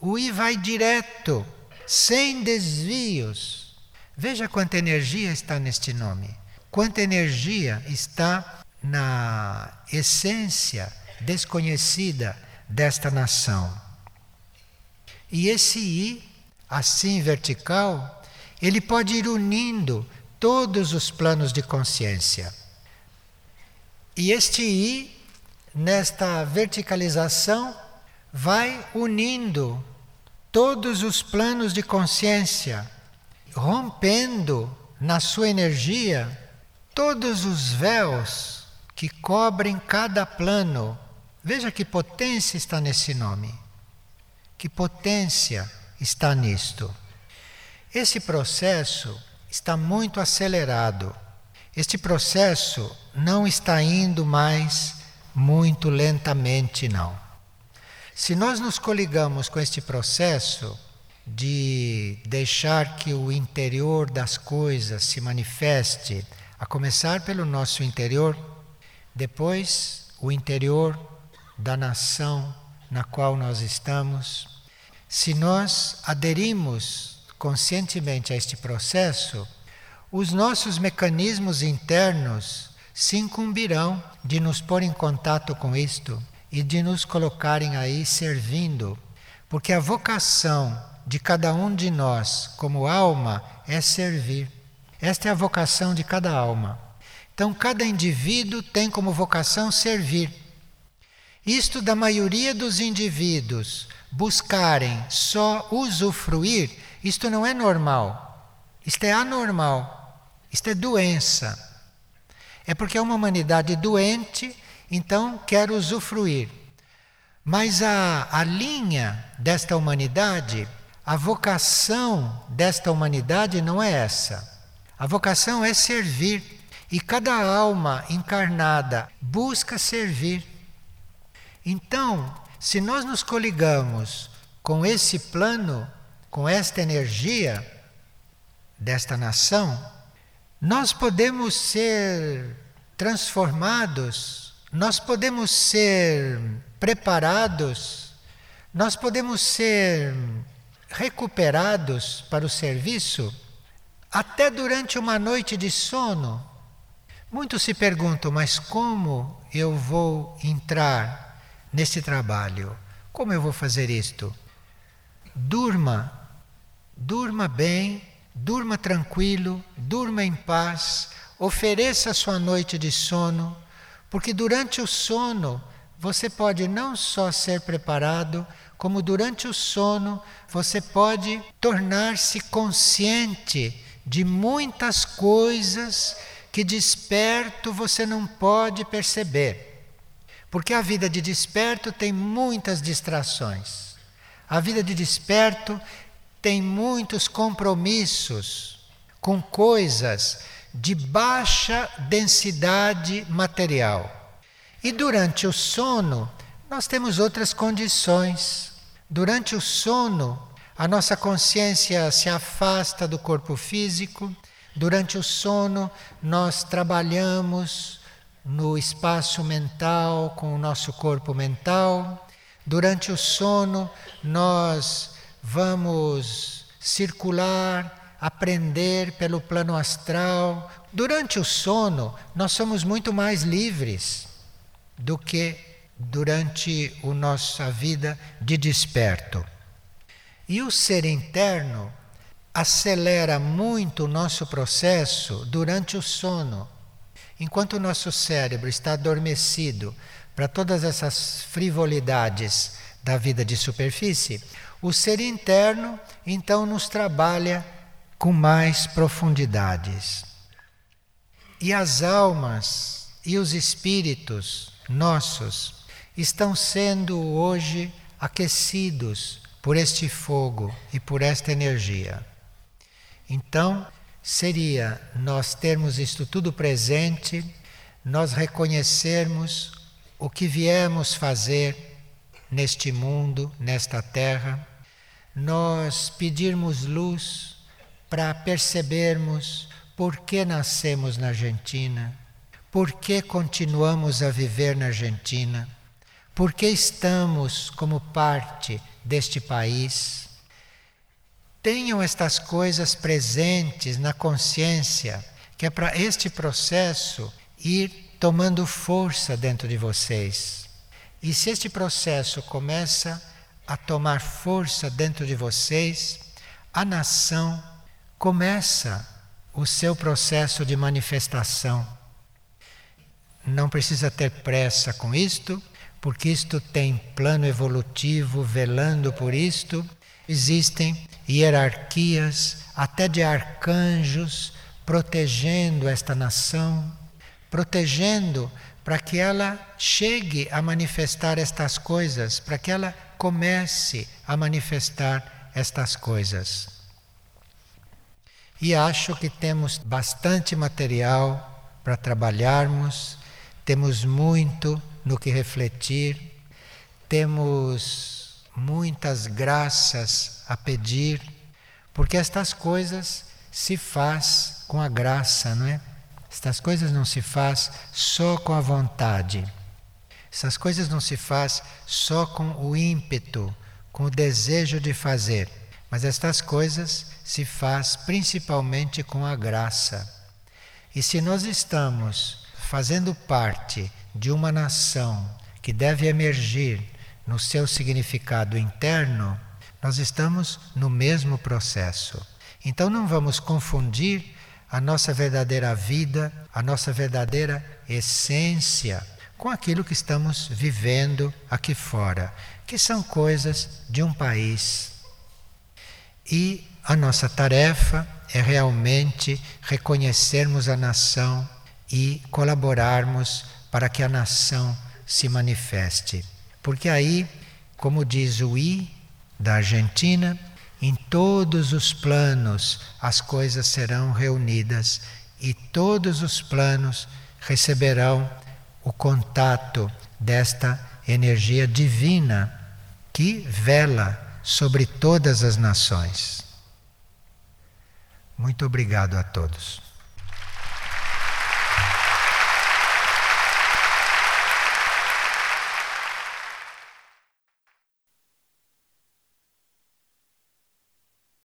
O I vai direto, sem desvios. Veja quanta energia está neste nome. Quanta energia está na essência desconhecida desta nação. E esse I, assim vertical, ele pode ir unindo todos os planos de consciência. E este I, nesta verticalização, vai unindo todos os planos de consciência, rompendo na sua energia todos os véus que cobrem cada plano Veja que potência está nesse nome. Que potência está nisto. Esse processo está muito acelerado. Este processo não está indo mais muito lentamente, não. Se nós nos coligamos com este processo de deixar que o interior das coisas se manifeste, a começar pelo nosso interior, depois o interior da nação na qual nós estamos, se nós aderimos conscientemente a este processo, os nossos mecanismos internos se incumbirão de nos pôr em contato com isto e de nos colocarem aí servindo, porque a vocação de cada um de nós como alma é servir. Esta é a vocação de cada alma. Então, cada indivíduo tem como vocação servir. Isto da maioria dos indivíduos buscarem só usufruir, isto não é normal. Isto é anormal. Isto é doença. É porque é uma humanidade doente, então quer usufruir. Mas a, a linha desta humanidade, a vocação desta humanidade não é essa. A vocação é servir. E cada alma encarnada busca servir. Então, se nós nos coligamos com esse plano, com esta energia desta nação, nós podemos ser transformados, nós podemos ser preparados, nós podemos ser recuperados para o serviço até durante uma noite de sono. Muitos se perguntam, mas como eu vou entrar nesse trabalho? Como eu vou fazer isto? Durma, durma bem Durma tranquilo, durma em paz, ofereça sua noite de sono, porque durante o sono você pode não só ser preparado, como durante o sono você pode tornar-se consciente de muitas coisas que desperto você não pode perceber. Porque a vida de desperto tem muitas distrações. A vida de desperto tem muitos compromissos com coisas de baixa densidade material. E durante o sono, nós temos outras condições. Durante o sono, a nossa consciência se afasta do corpo físico. Durante o sono, nós trabalhamos no espaço mental com o nosso corpo mental. Durante o sono, nós vamos circular, aprender pelo plano astral. Durante o sono, nós somos muito mais livres do que durante a nossa vida de desperto. E o ser interno acelera muito o nosso processo durante o sono. Enquanto o nosso cérebro está adormecido para todas essas frivolidades da vida de superfície, o ser interno então nos trabalha com mais profundidades. E as almas e os espíritos nossos estão sendo hoje aquecidos por este fogo e por esta energia. Então, seria nós termos isto tudo presente, nós reconhecermos o que viemos fazer neste mundo, nesta terra, nós pedirmos luz para percebermos por que nascemos na Argentina, por que continuamos a viver na Argentina, por que estamos como parte deste país. Tenham estas coisas presentes na consciência, que é para este processo ir tomando força dentro de vocês. E se este processo começa a tomar força dentro de vocês, a nação começa o seu processo de manifestação. Não precisa ter pressa com isto, porque isto tem plano evolutivo velando por isto. Existem hierarquias, até de arcanjos, protegendo esta nação, protegendo para que ela chegue a manifestar estas coisas, para que ela comece a manifestar estas coisas. E acho que temos bastante material para trabalharmos, temos muito no que refletir, temos muitas graças a pedir, porque estas coisas se faz com a graça, não é? Estas coisas não se faz só com a vontade. Essas coisas não se faz só com o ímpeto, com o desejo de fazer, mas estas coisas se faz principalmente com a graça. E se nós estamos fazendo parte de uma nação que deve emergir no seu significado interno, nós estamos no mesmo processo. Então não vamos confundir a nossa verdadeira vida, a nossa verdadeira essência com aquilo que estamos vivendo aqui fora, que são coisas de um país. E a nossa tarefa é realmente reconhecermos a nação e colaborarmos para que a nação se manifeste. Porque aí, como diz o I da Argentina, em todos os planos as coisas serão reunidas e todos os planos receberão o contato desta energia divina que vela sobre todas as nações. Muito obrigado a todos.